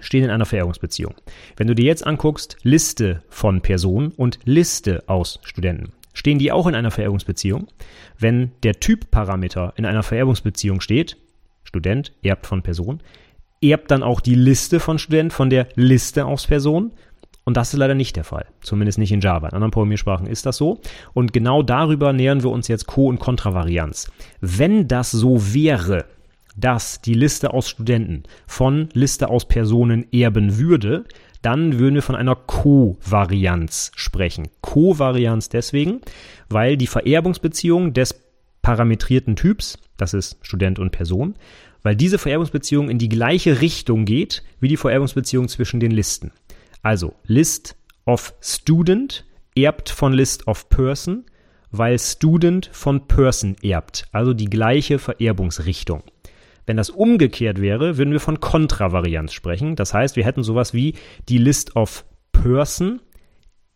stehen in einer Verehrungsbeziehung. Wenn du dir jetzt anguckst, Liste von Personen und Liste aus Studenten, stehen die auch in einer Vererbungsbeziehung? Wenn der Typparameter in einer Vererbungsbeziehung steht, Student erbt von Person, erbt dann auch die Liste von Student von der Liste aus Person. Und das ist leider nicht der Fall. Zumindest nicht in Java. In anderen Programmiersprachen ist das so. Und genau darüber nähern wir uns jetzt Co- und Kontravarianz. Wenn das so wäre, dass die Liste aus Studenten von Liste aus Personen erben würde, dann würden wir von einer Kovarianz sprechen. Kovarianz deswegen, weil die Vererbungsbeziehung des parametrierten Typs, das ist Student und Person, weil diese Vererbungsbeziehung in die gleiche Richtung geht wie die Vererbungsbeziehung zwischen den Listen. Also List of Student erbt von List of Person, weil Student von Person erbt, also die gleiche Vererbungsrichtung. Wenn das umgekehrt wäre, würden wir von Kontravarianz sprechen. Das heißt, wir hätten sowas wie die List of Person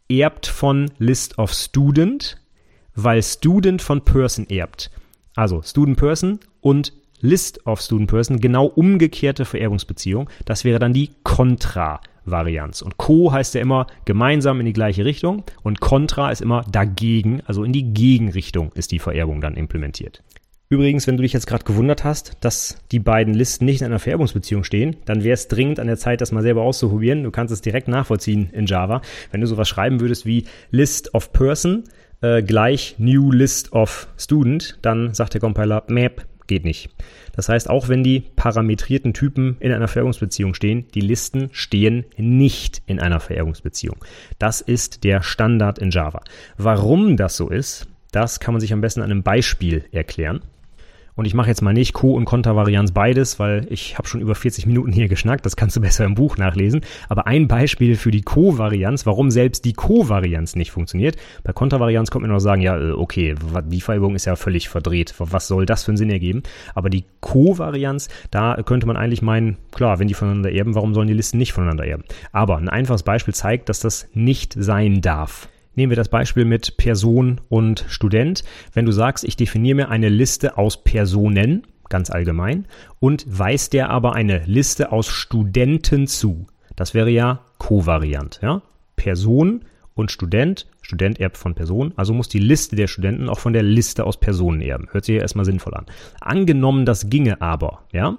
erbt von List of Student, weil Student von Person erbt. Also Student Person und List of Student Person, genau umgekehrte Vererbungsbeziehung. Das wäre dann die Kontravarianz. Und Co heißt ja immer gemeinsam in die gleiche Richtung und Contra ist immer dagegen, also in die Gegenrichtung ist die Vererbung dann implementiert. Übrigens, wenn du dich jetzt gerade gewundert hast, dass die beiden Listen nicht in einer Vererbungsbeziehung stehen, dann wäre es dringend an der Zeit, das mal selber auszuprobieren. Du kannst es direkt nachvollziehen in Java. Wenn du sowas schreiben würdest wie List of Person äh, gleich New List of Student, dann sagt der Compiler, Map geht nicht. Das heißt, auch wenn die parametrierten Typen in einer Vererbungsbeziehung stehen, die Listen stehen nicht in einer Vererbungsbeziehung. Das ist der Standard in Java. Warum das so ist, das kann man sich am besten an einem Beispiel erklären. Und ich mache jetzt mal nicht Co- und Kontravarianz beides, weil ich habe schon über 40 Minuten hier geschnackt. Das kannst du besser im Buch nachlesen. Aber ein Beispiel für die Co-Varianz, warum selbst die Co-Varianz nicht funktioniert. Bei Kontravarianz kommt man noch sagen, ja, äh, okay, die Vererbung ist ja völlig verdreht. Was soll das für einen Sinn ergeben? Aber die Co-Varianz, da könnte man eigentlich meinen, klar, wenn die voneinander erben, warum sollen die Listen nicht voneinander erben? Aber ein einfaches Beispiel zeigt, dass das nicht sein darf. Nehmen wir das Beispiel mit Person und Student. Wenn du sagst, ich definiere mir eine Liste aus Personen, ganz allgemein, und weist der aber eine Liste aus Studenten zu. Das wäre ja kovariant, ja? Person und Student, Student erbt von Person, also muss die Liste der Studenten auch von der Liste aus Personen erben. Hört sich ja erstmal sinnvoll an. Angenommen, das ginge aber, ja,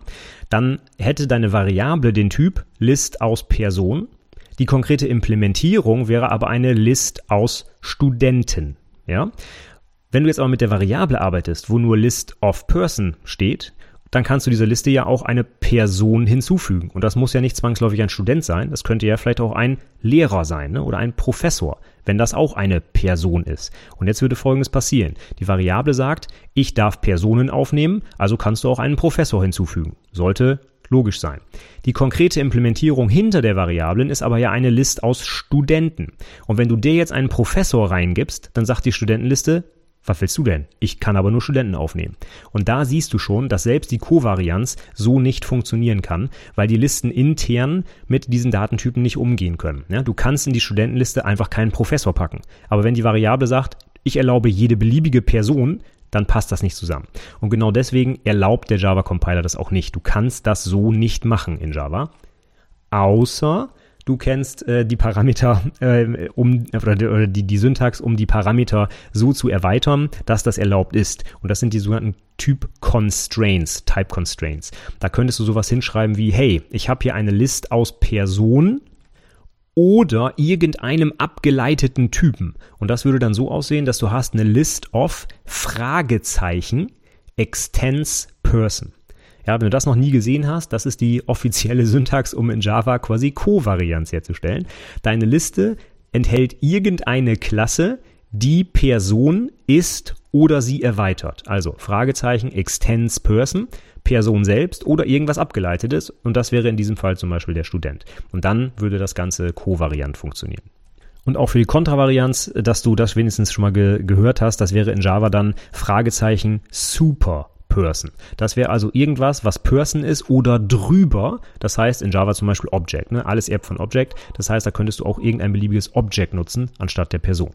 dann hätte deine Variable den Typ List aus Person die konkrete Implementierung wäre aber eine List aus Studenten. Ja? Wenn du jetzt aber mit der Variable arbeitest, wo nur List of Person steht, dann kannst du dieser Liste ja auch eine Person hinzufügen. Und das muss ja nicht zwangsläufig ein Student sein, das könnte ja vielleicht auch ein Lehrer sein ne? oder ein Professor, wenn das auch eine Person ist. Und jetzt würde Folgendes passieren. Die Variable sagt, ich darf Personen aufnehmen, also kannst du auch einen Professor hinzufügen. Sollte logisch sein. Die konkrete Implementierung hinter der Variablen ist aber ja eine List aus Studenten. Und wenn du dir jetzt einen Professor reingibst, dann sagt die Studentenliste, was willst du denn? Ich kann aber nur Studenten aufnehmen. Und da siehst du schon, dass selbst die Kovarianz so nicht funktionieren kann, weil die Listen intern mit diesen Datentypen nicht umgehen können. Ja, du kannst in die Studentenliste einfach keinen Professor packen. Aber wenn die Variable sagt, ich erlaube jede beliebige Person, dann passt das nicht zusammen. Und genau deswegen erlaubt der Java-Compiler das auch nicht. Du kannst das so nicht machen in Java. Außer du kennst äh, die Parameter, äh, um, oder, die, die Syntax, um die Parameter so zu erweitern, dass das erlaubt ist. Und das sind die sogenannten Typ Constraints, Type Constraints. Da könntest du sowas hinschreiben wie, hey, ich habe hier eine List aus Personen oder irgendeinem abgeleiteten Typen. Und das würde dann so aussehen, dass du hast eine List of Fragezeichen extends person. Ja, wenn du das noch nie gesehen hast, das ist die offizielle Syntax, um in Java quasi Kovarianz herzustellen. Deine Liste enthält irgendeine Klasse, die Person ist oder sie erweitert. Also Fragezeichen extends person. Person selbst oder irgendwas abgeleitetes und das wäre in diesem Fall zum Beispiel der Student. Und dann würde das Ganze kovariant funktionieren. Und auch für die Kontravarianz, dass du das wenigstens schon mal ge gehört hast, das wäre in Java dann Fragezeichen super Person. Das wäre also irgendwas, was Person ist oder drüber. Das heißt in Java zum Beispiel Object. Ne? Alles erbt von Object. Das heißt, da könntest du auch irgendein beliebiges Object nutzen anstatt der Person.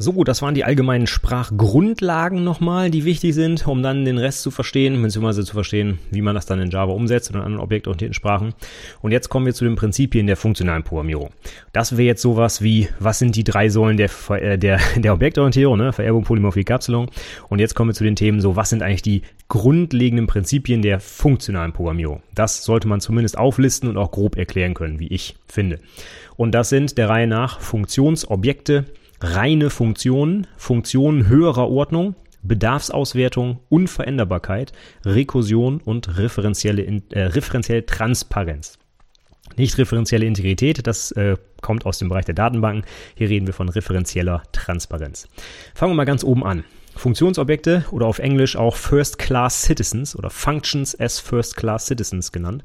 So, das waren die allgemeinen Sprachgrundlagen nochmal, die wichtig sind, um dann den Rest zu verstehen, beziehungsweise zu verstehen, wie man das dann in Java umsetzt oder in anderen objektorientierten Sprachen. Und jetzt kommen wir zu den Prinzipien der funktionalen Programmierung. Das wäre jetzt sowas wie, was sind die drei Säulen der, äh, der, der Objektorientierung, ne? Vererbung, Polymorphie, Kapselung. Und jetzt kommen wir zu den Themen so, was sind eigentlich die grundlegenden Prinzipien der funktionalen Programmierung? Das sollte man zumindest auflisten und auch grob erklären können, wie ich finde. Und das sind der Reihe nach Funktionsobjekte, reine Funktionen, Funktionen höherer Ordnung, Bedarfsauswertung, Unveränderbarkeit, Rekursion und referenzielle, äh, referenzielle Transparenz. Nicht referenzielle Integrität, das äh, kommt aus dem Bereich der Datenbanken. Hier reden wir von referenzieller Transparenz. Fangen wir mal ganz oben an. Funktionsobjekte oder auf Englisch auch First Class Citizens oder Functions as First Class Citizens genannt.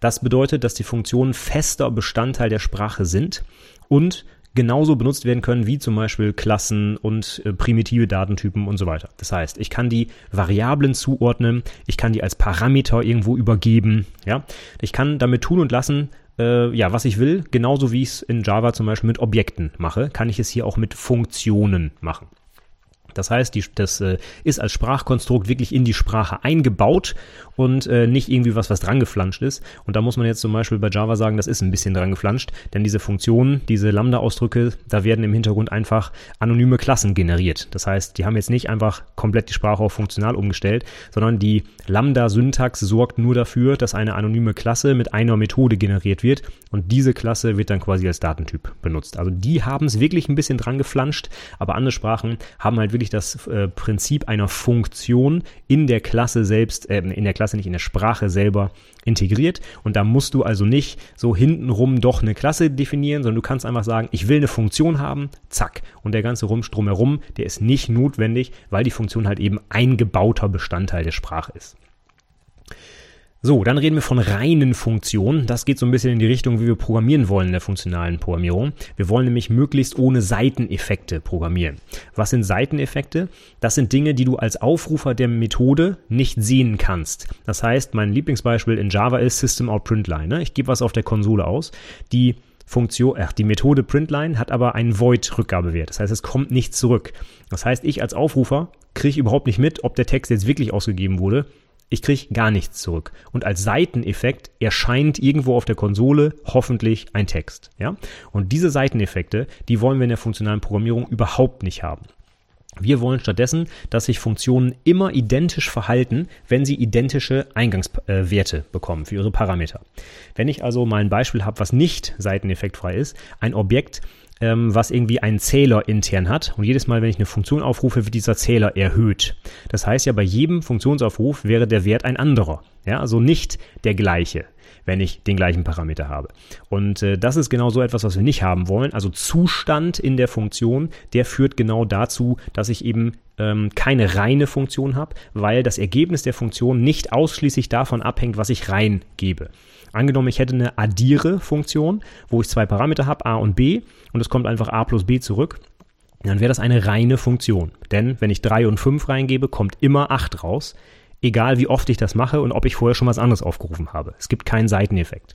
Das bedeutet, dass die Funktionen fester Bestandteil der Sprache sind und genauso benutzt werden können wie zum Beispiel Klassen und äh, primitive Datentypen und so weiter. Das heißt, ich kann die Variablen zuordnen, ich kann die als Parameter irgendwo übergeben, ja. Ich kann damit tun und lassen, äh, ja, was ich will, genauso wie ich es in Java zum Beispiel mit Objekten mache, kann ich es hier auch mit Funktionen machen. Das heißt, die, das äh, ist als Sprachkonstrukt wirklich in die Sprache eingebaut und äh, nicht irgendwie was, was dran geflanscht ist. Und da muss man jetzt zum Beispiel bei Java sagen, das ist ein bisschen dran geflanscht, denn diese Funktionen, diese Lambda-Ausdrücke, da werden im Hintergrund einfach anonyme Klassen generiert. Das heißt, die haben jetzt nicht einfach komplett die Sprache auf funktional umgestellt, sondern die Lambda-Syntax sorgt nur dafür, dass eine anonyme Klasse mit einer Methode generiert wird und diese Klasse wird dann quasi als Datentyp benutzt. Also die haben es wirklich ein bisschen dran geflanscht, aber andere Sprachen haben halt wirklich das äh, Prinzip einer Funktion in der Klasse selbst, äh, in der Klasse nicht in der Sprache selber integriert. Und da musst du also nicht so hintenrum doch eine Klasse definieren, sondern du kannst einfach sagen, ich will eine Funktion haben, zack. Und der ganze Rumstrom herum, der ist nicht notwendig, weil die Funktion halt eben eingebauter Bestandteil der Sprache ist. So, dann reden wir von reinen Funktionen. Das geht so ein bisschen in die Richtung, wie wir programmieren wollen in der funktionalen Programmierung. Wir wollen nämlich möglichst ohne Seiteneffekte programmieren. Was sind Seiteneffekte? Das sind Dinge, die du als Aufrufer der Methode nicht sehen kannst. Das heißt, mein Lieblingsbeispiel in Java ist System Out Printline. Ne? Ich gebe was auf der Konsole aus. Die Funktion, ach, die Methode Printline hat aber einen Void-Rückgabewert. Das heißt, es kommt nicht zurück. Das heißt, ich als Aufrufer kriege überhaupt nicht mit, ob der Text jetzt wirklich ausgegeben wurde ich kriege gar nichts zurück. Und als Seiteneffekt erscheint irgendwo auf der Konsole hoffentlich ein Text. Ja? Und diese Seiteneffekte, die wollen wir in der funktionalen Programmierung überhaupt nicht haben. Wir wollen stattdessen, dass sich Funktionen immer identisch verhalten, wenn sie identische Eingangswerte äh, bekommen für ihre Parameter. Wenn ich also mal ein Beispiel habe, was nicht seiteneffektfrei ist, ein Objekt, ähm, was irgendwie einen Zähler intern hat. Und jedes Mal, wenn ich eine Funktion aufrufe, wird dieser Zähler erhöht. Das heißt ja, bei jedem Funktionsaufruf wäre der Wert ein anderer. Ja, also nicht der gleiche wenn ich den gleichen Parameter habe. Und äh, das ist genau so etwas, was wir nicht haben wollen. Also Zustand in der Funktion, der führt genau dazu, dass ich eben ähm, keine reine Funktion habe, weil das Ergebnis der Funktion nicht ausschließlich davon abhängt, was ich reingebe. Angenommen, ich hätte eine addiere-Funktion, wo ich zwei Parameter habe, a und b, und es kommt einfach a plus b zurück, dann wäre das eine reine Funktion. Denn wenn ich 3 und 5 reingebe, kommt immer 8 raus, egal wie oft ich das mache und ob ich vorher schon was anderes aufgerufen habe. Es gibt keinen Seiteneffekt.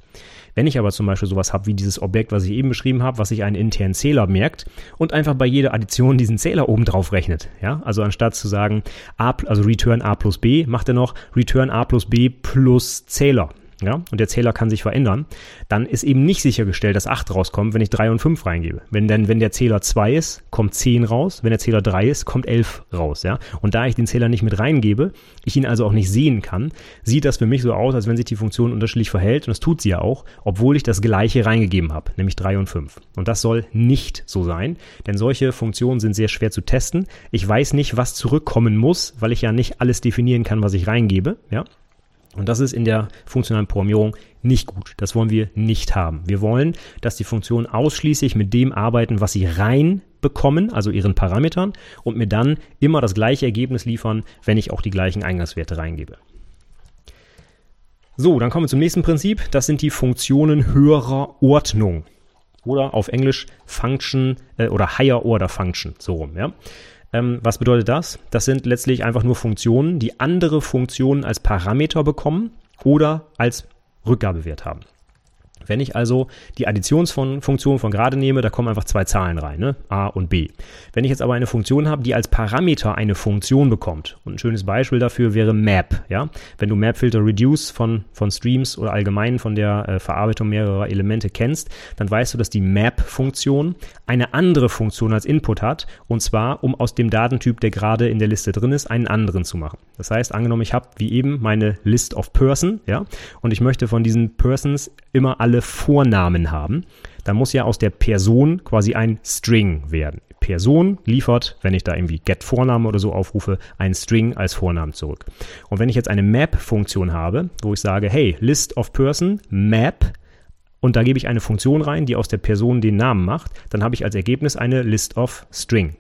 Wenn ich aber zum Beispiel sowas habe wie dieses Objekt, was ich eben beschrieben habe, was sich einen internen Zähler merkt und einfach bei jeder Addition diesen Zähler oben drauf rechnet, ja, also anstatt zu sagen, a, also return a plus b, macht er noch return a plus b plus Zähler ja, und der Zähler kann sich verändern, dann ist eben nicht sichergestellt, dass 8 rauskommt, wenn ich 3 und 5 reingebe. Wenn denn, wenn der Zähler 2 ist, kommt 10 raus, wenn der Zähler 3 ist, kommt 11 raus, ja. Und da ich den Zähler nicht mit reingebe, ich ihn also auch nicht sehen kann, sieht das für mich so aus, als wenn sich die Funktion unterschiedlich verhält, und das tut sie ja auch, obwohl ich das gleiche reingegeben habe, nämlich 3 und 5. Und das soll nicht so sein, denn solche Funktionen sind sehr schwer zu testen. Ich weiß nicht, was zurückkommen muss, weil ich ja nicht alles definieren kann, was ich reingebe, ja. Und das ist in der funktionalen Programmierung nicht gut. Das wollen wir nicht haben. Wir wollen, dass die Funktionen ausschließlich mit dem arbeiten, was sie rein bekommen, also ihren Parametern, und mir dann immer das gleiche Ergebnis liefern, wenn ich auch die gleichen Eingangswerte reingebe. So, dann kommen wir zum nächsten Prinzip. Das sind die Funktionen höherer Ordnung. Oder auf Englisch Function äh, oder Higher Order Function, so rum, ja. Ähm, was bedeutet das? Das sind letztlich einfach nur Funktionen, die andere Funktionen als Parameter bekommen oder als Rückgabewert haben. Wenn ich also die Additionsfunktion von gerade nehme, da kommen einfach zwei Zahlen rein, ne? a und b. Wenn ich jetzt aber eine Funktion habe, die als Parameter eine Funktion bekommt, und ein schönes Beispiel dafür wäre Map, ja? Wenn du Map Filter Reduce von, von Streams oder allgemein von der äh, Verarbeitung mehrerer Elemente kennst, dann weißt du, dass die Map-Funktion eine andere Funktion als Input hat, und zwar, um aus dem Datentyp, der gerade in der Liste drin ist, einen anderen zu machen. Das heißt, angenommen, ich habe wie eben meine List of Person, ja, und ich möchte von diesen Persons immer alle Vornamen haben, dann muss ja aus der Person quasi ein String werden. Person liefert, wenn ich da irgendwie get Vorname oder so aufrufe, ein String als Vornamen zurück. Und wenn ich jetzt eine Map-Funktion habe, wo ich sage, hey, List of Person, Map, und da gebe ich eine Funktion rein, die aus der Person den Namen macht, dann habe ich als Ergebnis eine List of String.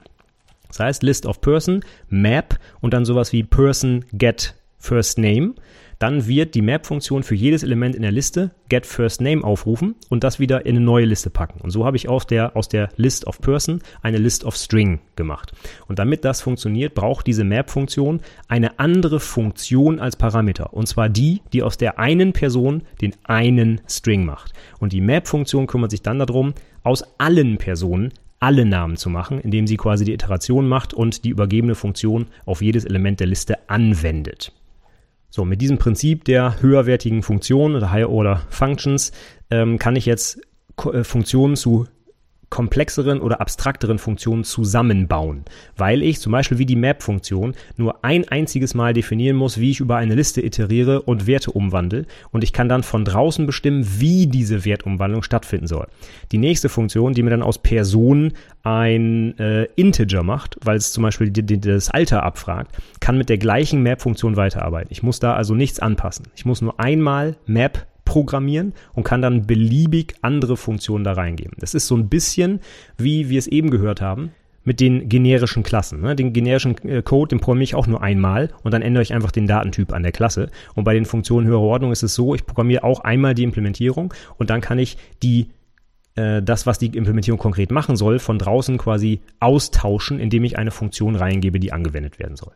Das heißt, List of Person, Map und dann sowas wie Person get First Name dann wird die Map-Funktion für jedes Element in der Liste getFirstName aufrufen und das wieder in eine neue Liste packen. Und so habe ich aus der, aus der List of Person eine List of String gemacht. Und damit das funktioniert, braucht diese Map-Funktion eine andere Funktion als Parameter. Und zwar die, die aus der einen Person den einen String macht. Und die Map-Funktion kümmert sich dann darum, aus allen Personen alle Namen zu machen, indem sie quasi die Iteration macht und die übergebene Funktion auf jedes Element der Liste anwendet. So, mit diesem Prinzip der höherwertigen Funktionen oder Higher Order Functions ähm, kann ich jetzt äh, Funktionen zu komplexeren oder abstrakteren Funktionen zusammenbauen, weil ich zum Beispiel wie die Map-Funktion nur ein einziges Mal definieren muss, wie ich über eine Liste iteriere und Werte umwandle und ich kann dann von draußen bestimmen, wie diese Wertumwandlung stattfinden soll. Die nächste Funktion, die mir dann aus Personen ein äh, Integer macht, weil es zum Beispiel die, die, das Alter abfragt, kann mit der gleichen Map-Funktion weiterarbeiten. Ich muss da also nichts anpassen. Ich muss nur einmal Map programmieren und kann dann beliebig andere Funktionen da reingeben. Das ist so ein bisschen, wie wir es eben gehört haben, mit den generischen Klassen. Ne? Den generischen äh, Code, den programmiere ich auch nur einmal und dann ändere ich einfach den Datentyp an der Klasse. Und bei den Funktionen höherer Ordnung ist es so, ich programmiere auch einmal die Implementierung und dann kann ich die äh, das, was die Implementierung konkret machen soll, von draußen quasi austauschen, indem ich eine Funktion reingebe, die angewendet werden soll.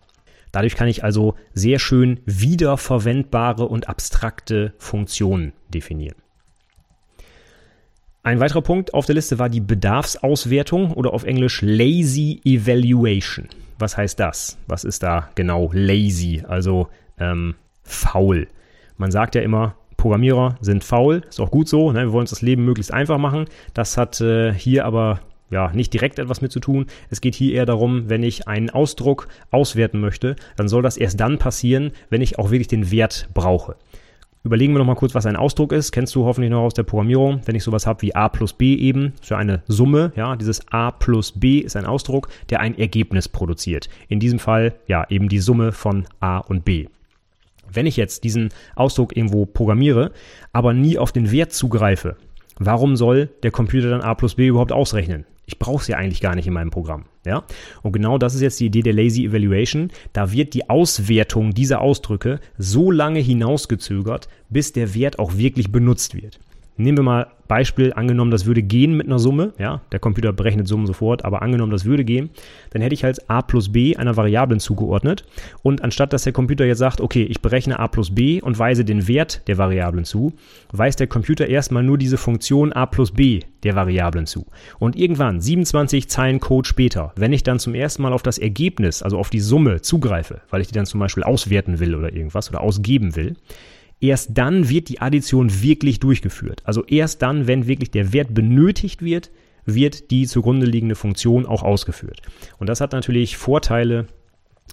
Dadurch kann ich also sehr schön wiederverwendbare und abstrakte Funktionen definieren. Ein weiterer Punkt auf der Liste war die Bedarfsauswertung oder auf Englisch Lazy Evaluation. Was heißt das? Was ist da genau lazy, also ähm, faul? Man sagt ja immer, Programmierer sind faul, ist auch gut so, ne? wir wollen uns das Leben möglichst einfach machen. Das hat äh, hier aber ja, nicht direkt etwas mit zu tun. Es geht hier eher darum, wenn ich einen Ausdruck auswerten möchte, dann soll das erst dann passieren, wenn ich auch wirklich den Wert brauche. Überlegen wir nochmal kurz, was ein Ausdruck ist. Kennst du hoffentlich noch aus der Programmierung. Wenn ich sowas habe wie a plus b eben, für eine Summe, ja, dieses a plus b ist ein Ausdruck, der ein Ergebnis produziert. In diesem Fall, ja, eben die Summe von a und b. Wenn ich jetzt diesen Ausdruck irgendwo programmiere, aber nie auf den Wert zugreife, warum soll der Computer dann a plus b überhaupt ausrechnen? Ich brauche es ja eigentlich gar nicht in meinem Programm. Ja? Und genau das ist jetzt die Idee der Lazy Evaluation. Da wird die Auswertung dieser Ausdrücke so lange hinausgezögert, bis der Wert auch wirklich benutzt wird. Nehmen wir mal Beispiel, angenommen, das würde gehen mit einer Summe, ja, der Computer berechnet Summen sofort, aber angenommen, das würde gehen, dann hätte ich halt a plus b einer Variablen zugeordnet und anstatt, dass der Computer jetzt sagt, okay, ich berechne a plus b und weise den Wert der Variablen zu, weist der Computer erstmal nur diese Funktion a plus b der Variablen zu. Und irgendwann, 27 Zeilen Code später, wenn ich dann zum ersten Mal auf das Ergebnis, also auf die Summe zugreife, weil ich die dann zum Beispiel auswerten will oder irgendwas oder ausgeben will, Erst dann wird die Addition wirklich durchgeführt. Also erst dann, wenn wirklich der Wert benötigt wird, wird die zugrunde liegende Funktion auch ausgeführt. Und das hat natürlich Vorteile,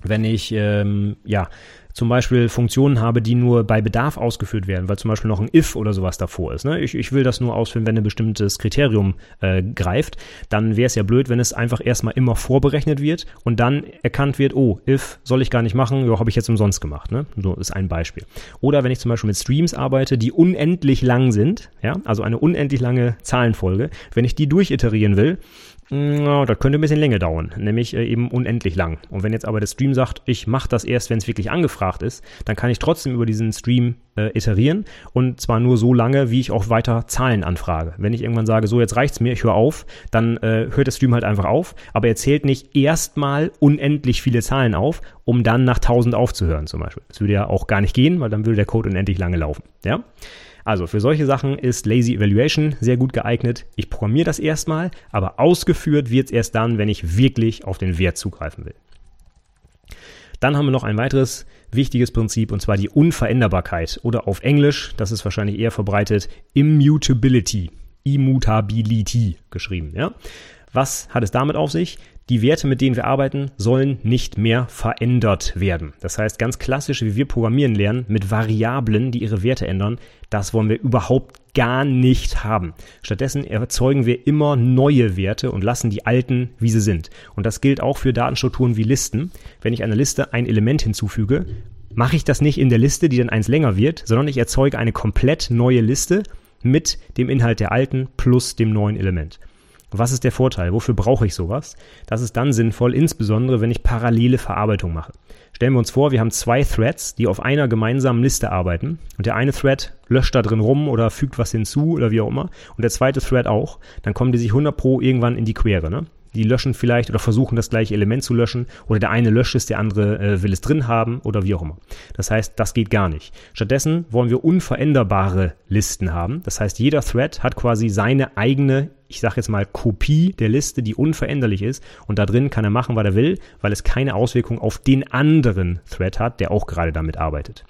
wenn ich ähm, ja zum Beispiel Funktionen habe, die nur bei Bedarf ausgeführt werden, weil zum Beispiel noch ein if oder sowas davor ist. Ne? Ich, ich will das nur ausführen, wenn ein bestimmtes Kriterium äh, greift. Dann wäre es ja blöd, wenn es einfach erstmal immer vorberechnet wird und dann erkannt wird, oh, if soll ich gar nicht machen, ja, habe ich jetzt umsonst gemacht. Ne? So ist ein Beispiel. Oder wenn ich zum Beispiel mit Streams arbeite, die unendlich lang sind, ja, also eine unendlich lange Zahlenfolge, wenn ich die durchiterieren will, No, das könnte ein bisschen länger dauern, nämlich äh, eben unendlich lang. Und wenn jetzt aber der Stream sagt, ich mache das erst, wenn es wirklich angefragt ist, dann kann ich trotzdem über diesen Stream äh, iterieren und zwar nur so lange, wie ich auch weiter Zahlen anfrage. Wenn ich irgendwann sage, so jetzt reicht's mir, ich höre auf, dann äh, hört der Stream halt einfach auf, aber er zählt nicht erstmal unendlich viele Zahlen auf, um dann nach 1000 aufzuhören zum Beispiel. Das würde ja auch gar nicht gehen, weil dann würde der Code unendlich lange laufen. Ja? Also für solche Sachen ist Lazy Evaluation sehr gut geeignet. Ich programmiere das erstmal, aber ausgeführt wird es erst dann, wenn ich wirklich auf den Wert zugreifen will. Dann haben wir noch ein weiteres wichtiges Prinzip und zwar die Unveränderbarkeit oder auf Englisch, das ist wahrscheinlich eher verbreitet, Immutability. Immutability geschrieben, ja. Was hat es damit auf sich? Die Werte, mit denen wir arbeiten, sollen nicht mehr verändert werden. Das heißt, ganz klassisch, wie wir programmieren lernen, mit Variablen, die ihre Werte ändern, das wollen wir überhaupt gar nicht haben. Stattdessen erzeugen wir immer neue Werte und lassen die alten, wie sie sind. Und das gilt auch für Datenstrukturen wie Listen. Wenn ich einer Liste ein Element hinzufüge, mache ich das nicht in der Liste, die dann eins länger wird, sondern ich erzeuge eine komplett neue Liste mit dem Inhalt der alten plus dem neuen Element. Was ist der Vorteil? Wofür brauche ich sowas? Das ist dann sinnvoll, insbesondere wenn ich parallele Verarbeitung mache. Stellen wir uns vor, wir haben zwei Threads, die auf einer gemeinsamen Liste arbeiten und der eine Thread löscht da drin rum oder fügt was hinzu oder wie auch immer und der zweite Thread auch, dann kommen die sich 100 pro irgendwann in die Quere. Ne? die löschen vielleicht oder versuchen das gleiche Element zu löschen oder der eine löscht es, der andere äh, will es drin haben oder wie auch immer. Das heißt, das geht gar nicht. Stattdessen wollen wir unveränderbare Listen haben. Das heißt, jeder Thread hat quasi seine eigene, ich sage jetzt mal Kopie der Liste, die unveränderlich ist und da drin kann er machen, was er will, weil es keine Auswirkung auf den anderen Thread hat, der auch gerade damit arbeitet.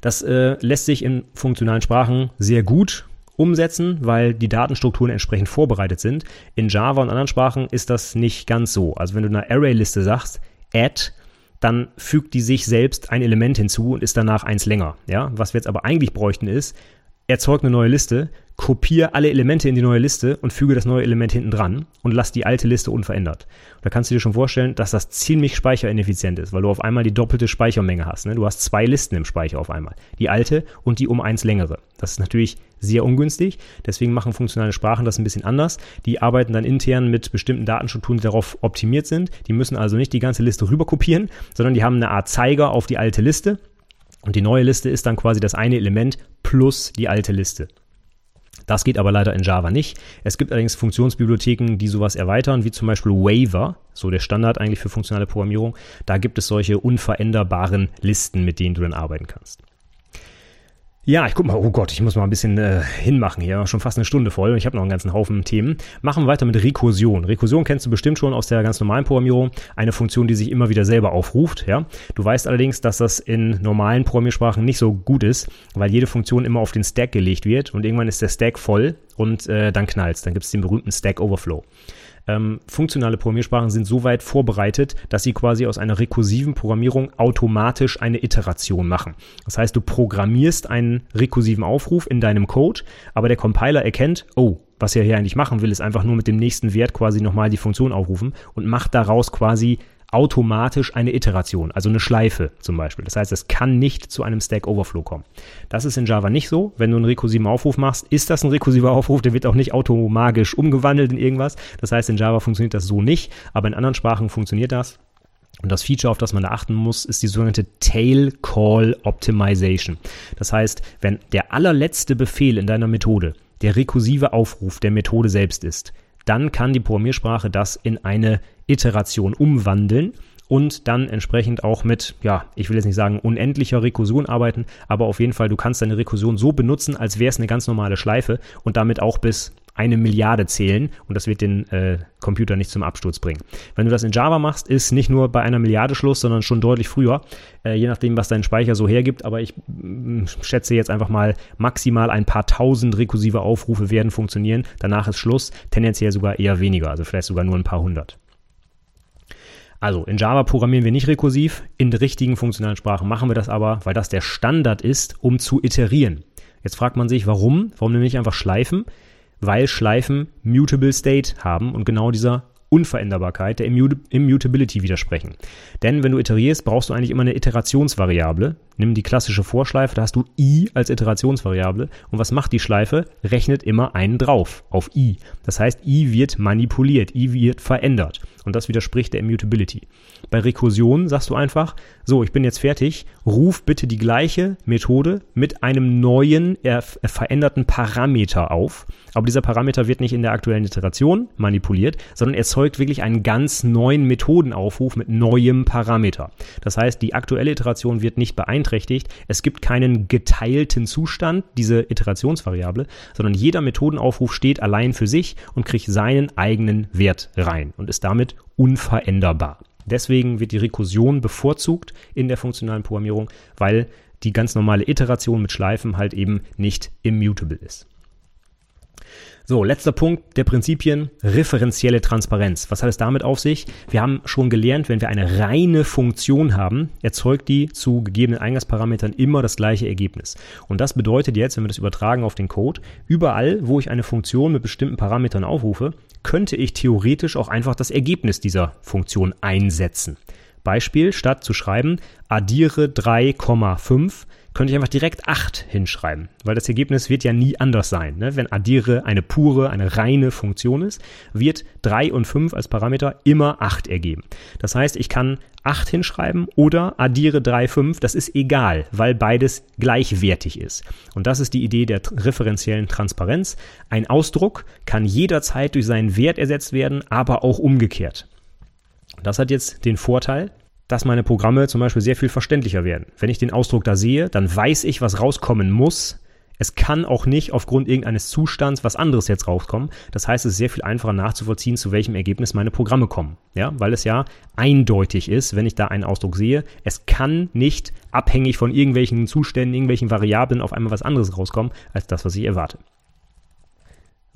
Das äh, lässt sich in funktionalen Sprachen sehr gut umsetzen, weil die Datenstrukturen entsprechend vorbereitet sind. In Java und anderen Sprachen ist das nicht ganz so. Also wenn du eine Array-Liste sagst, add, dann fügt die sich selbst ein Element hinzu und ist danach eins länger. Ja? Was wir jetzt aber eigentlich bräuchten ist, erzeug eine neue Liste, kopiere alle Elemente in die neue Liste und füge das neue Element hinten dran und lass die alte Liste unverändert. da kannst du dir schon vorstellen, dass das ziemlich speicherineffizient ist, weil du auf einmal die doppelte Speichermenge hast. Ne? Du hast zwei Listen im Speicher auf einmal. Die alte und die um eins längere. Das ist natürlich sehr ungünstig. Deswegen machen funktionale Sprachen das ein bisschen anders. Die arbeiten dann intern mit bestimmten Datenstrukturen, die darauf optimiert sind. Die müssen also nicht die ganze Liste rüber kopieren, sondern die haben eine Art Zeiger auf die alte Liste. Und die neue Liste ist dann quasi das eine Element plus die alte Liste. Das geht aber leider in Java nicht. Es gibt allerdings Funktionsbibliotheken, die sowas erweitern, wie zum Beispiel Waiver, so der Standard eigentlich für funktionale Programmierung. Da gibt es solche unveränderbaren Listen, mit denen du dann arbeiten kannst. Ja, ich guck mal, oh Gott, ich muss mal ein bisschen äh, hinmachen hier, schon fast eine Stunde voll und ich habe noch einen ganzen Haufen Themen. Machen wir weiter mit Rekursion. Rekursion kennst du bestimmt schon aus der ganz normalen Programmierung, eine Funktion, die sich immer wieder selber aufruft, ja. Du weißt allerdings, dass das in normalen Programmiersprachen nicht so gut ist, weil jede Funktion immer auf den Stack gelegt wird und irgendwann ist der Stack voll und äh, dann knallt's, dann gibt's den berühmten Stack Overflow ähm, funktionale Programmiersprachen sind so weit vorbereitet, dass sie quasi aus einer rekursiven Programmierung automatisch eine Iteration machen. Das heißt, du programmierst einen rekursiven Aufruf in deinem Code, aber der Compiler erkennt, oh, was er hier eigentlich machen will, ist einfach nur mit dem nächsten Wert quasi nochmal die Funktion aufrufen und macht daraus quasi automatisch eine Iteration, also eine Schleife zum Beispiel. Das heißt, es kann nicht zu einem Stack Overflow kommen. Das ist in Java nicht so. Wenn du einen rekursiven Aufruf machst, ist das ein rekursiver Aufruf, der wird auch nicht automagisch umgewandelt in irgendwas. Das heißt, in Java funktioniert das so nicht, aber in anderen Sprachen funktioniert das. Und das Feature, auf das man da achten muss, ist die sogenannte Tail Call Optimization. Das heißt, wenn der allerletzte Befehl in deiner Methode der rekursive Aufruf der Methode selbst ist, dann kann die Programmiersprache das in eine Iteration umwandeln und dann entsprechend auch mit, ja, ich will jetzt nicht sagen unendlicher Rekursion arbeiten, aber auf jeden Fall, du kannst deine Rekursion so benutzen, als wäre es eine ganz normale Schleife und damit auch bis eine Milliarde zählen und das wird den äh, Computer nicht zum Absturz bringen. Wenn du das in Java machst, ist nicht nur bei einer Milliarde Schluss, sondern schon deutlich früher, äh, je nachdem, was dein Speicher so hergibt. Aber ich äh, schätze jetzt einfach mal, maximal ein paar tausend rekursive Aufrufe werden funktionieren. Danach ist Schluss, tendenziell sogar eher weniger, also vielleicht sogar nur ein paar hundert. Also in Java programmieren wir nicht rekursiv, in richtigen funktionalen Sprache machen wir das aber, weil das der Standard ist, um zu iterieren. Jetzt fragt man sich, warum? Warum nämlich einfach Schleifen? Weil Schleifen Mutable State haben und genau dieser Unveränderbarkeit, der Immutability widersprechen. Denn wenn du iterierst, brauchst du eigentlich immer eine Iterationsvariable. Nimm die klassische Vorschleife, da hast du i als Iterationsvariable. Und was macht die Schleife? Rechnet immer einen drauf auf i. Das heißt, i wird manipuliert, i wird verändert. Und das widerspricht der Immutability. Bei Rekursion sagst du einfach, so, ich bin jetzt fertig, ruf bitte die gleiche Methode mit einem neuen, veränderten Parameter auf. Aber dieser Parameter wird nicht in der aktuellen Iteration manipuliert, sondern erzeugt wirklich einen ganz neuen Methodenaufruf mit neuem Parameter. Das heißt, die aktuelle Iteration wird nicht beeinträchtigt. Es gibt keinen geteilten Zustand, diese Iterationsvariable, sondern jeder Methodenaufruf steht allein für sich und kriegt seinen eigenen Wert rein und ist damit unveränderbar. Deswegen wird die Rekursion bevorzugt in der funktionalen Programmierung, weil die ganz normale Iteration mit Schleifen halt eben nicht immutable ist. So, letzter Punkt der Prinzipien, referenzielle Transparenz. Was hat es damit auf sich? Wir haben schon gelernt, wenn wir eine reine Funktion haben, erzeugt die zu gegebenen Eingangsparametern immer das gleiche Ergebnis. Und das bedeutet jetzt, wenn wir das übertragen auf den Code, überall, wo ich eine Funktion mit bestimmten Parametern aufrufe, könnte ich theoretisch auch einfach das Ergebnis dieser Funktion einsetzen. Beispiel, statt zu schreiben, addiere 3,5, könnte ich einfach direkt 8 hinschreiben, weil das Ergebnis wird ja nie anders sein. Ne? Wenn addiere eine pure, eine reine Funktion ist, wird 3 und 5 als Parameter immer 8 ergeben. Das heißt, ich kann 8 hinschreiben oder addiere 3, 5, das ist egal, weil beides gleichwertig ist. Und das ist die Idee der referenziellen Transparenz. Ein Ausdruck kann jederzeit durch seinen Wert ersetzt werden, aber auch umgekehrt. Das hat jetzt den Vorteil, dass meine Programme zum Beispiel sehr viel verständlicher werden. Wenn ich den Ausdruck da sehe, dann weiß ich, was rauskommen muss. Es kann auch nicht aufgrund irgendeines Zustands was anderes jetzt rauskommen. Das heißt, es ist sehr viel einfacher nachzuvollziehen, zu welchem Ergebnis meine Programme kommen. Ja, weil es ja eindeutig ist, wenn ich da einen Ausdruck sehe. Es kann nicht abhängig von irgendwelchen Zuständen, irgendwelchen Variablen auf einmal was anderes rauskommen, als das, was ich erwarte.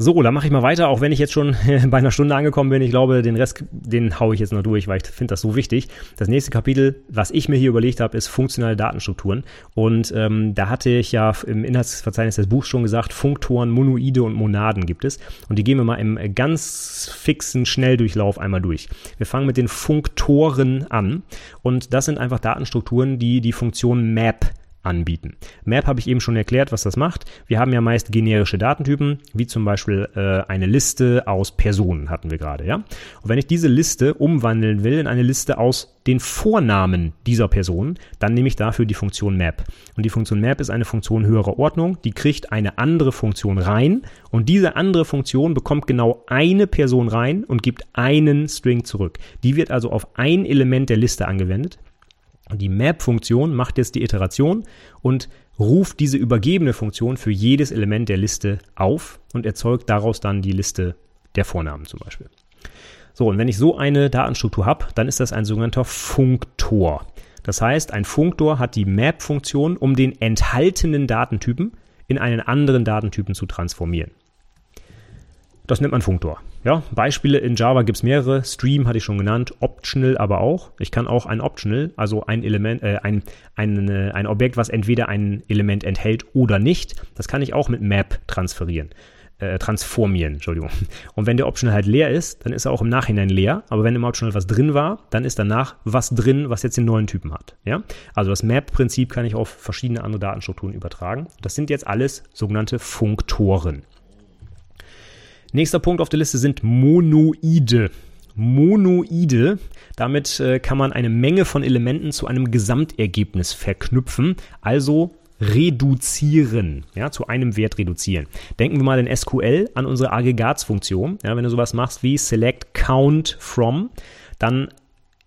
So, dann mache ich mal weiter, auch wenn ich jetzt schon bei einer Stunde angekommen bin. Ich glaube, den Rest, den haue ich jetzt noch durch, weil ich finde das so wichtig. Das nächste Kapitel, was ich mir hier überlegt habe, ist funktionale Datenstrukturen. Und ähm, da hatte ich ja im Inhaltsverzeichnis des Buchs schon gesagt, Funktoren, Monoide und Monaden gibt es. Und die gehen wir mal im ganz fixen Schnelldurchlauf einmal durch. Wir fangen mit den Funktoren an. Und das sind einfach Datenstrukturen, die die Funktion Map anbieten. Map habe ich eben schon erklärt, was das macht. Wir haben ja meist generische Datentypen, wie zum Beispiel äh, eine Liste aus Personen hatten wir gerade, ja. Und wenn ich diese Liste umwandeln will in eine Liste aus den Vornamen dieser Person, dann nehme ich dafür die Funktion Map. Und die Funktion Map ist eine Funktion höherer Ordnung, die kriegt eine andere Funktion rein und diese andere Funktion bekommt genau eine Person rein und gibt einen String zurück. Die wird also auf ein Element der Liste angewendet die Map-Funktion macht jetzt die Iteration und ruft diese übergebene Funktion für jedes Element der Liste auf und erzeugt daraus dann die Liste der Vornamen zum Beispiel. So, und wenn ich so eine Datenstruktur habe, dann ist das ein sogenannter Funktor. Das heißt, ein Funktor hat die Map-Funktion, um den enthaltenen Datentypen in einen anderen Datentypen zu transformieren. Das nennt man Funktor. Ja, Beispiele in Java gibt es mehrere. Stream hatte ich schon genannt, Optional aber auch. Ich kann auch ein Optional, also ein Element, äh, ein, ein, äh, ein Objekt, was entweder ein Element enthält oder nicht, das kann ich auch mit Map transferieren. Äh, transformieren, Entschuldigung. Und wenn der Optional halt leer ist, dann ist er auch im Nachhinein leer. Aber wenn im Optional was drin war, dann ist danach was drin, was jetzt den neuen Typen hat. Ja? Also das Map-Prinzip kann ich auf verschiedene andere Datenstrukturen übertragen. Das sind jetzt alles sogenannte Funktoren. Nächster Punkt auf der Liste sind Monoide. Monoide. Damit äh, kann man eine Menge von Elementen zu einem Gesamtergebnis verknüpfen, also reduzieren, ja, zu einem Wert reduzieren. Denken wir mal in SQL an unsere Aggregatsfunktion. Ja, wenn du sowas machst wie select count from, dann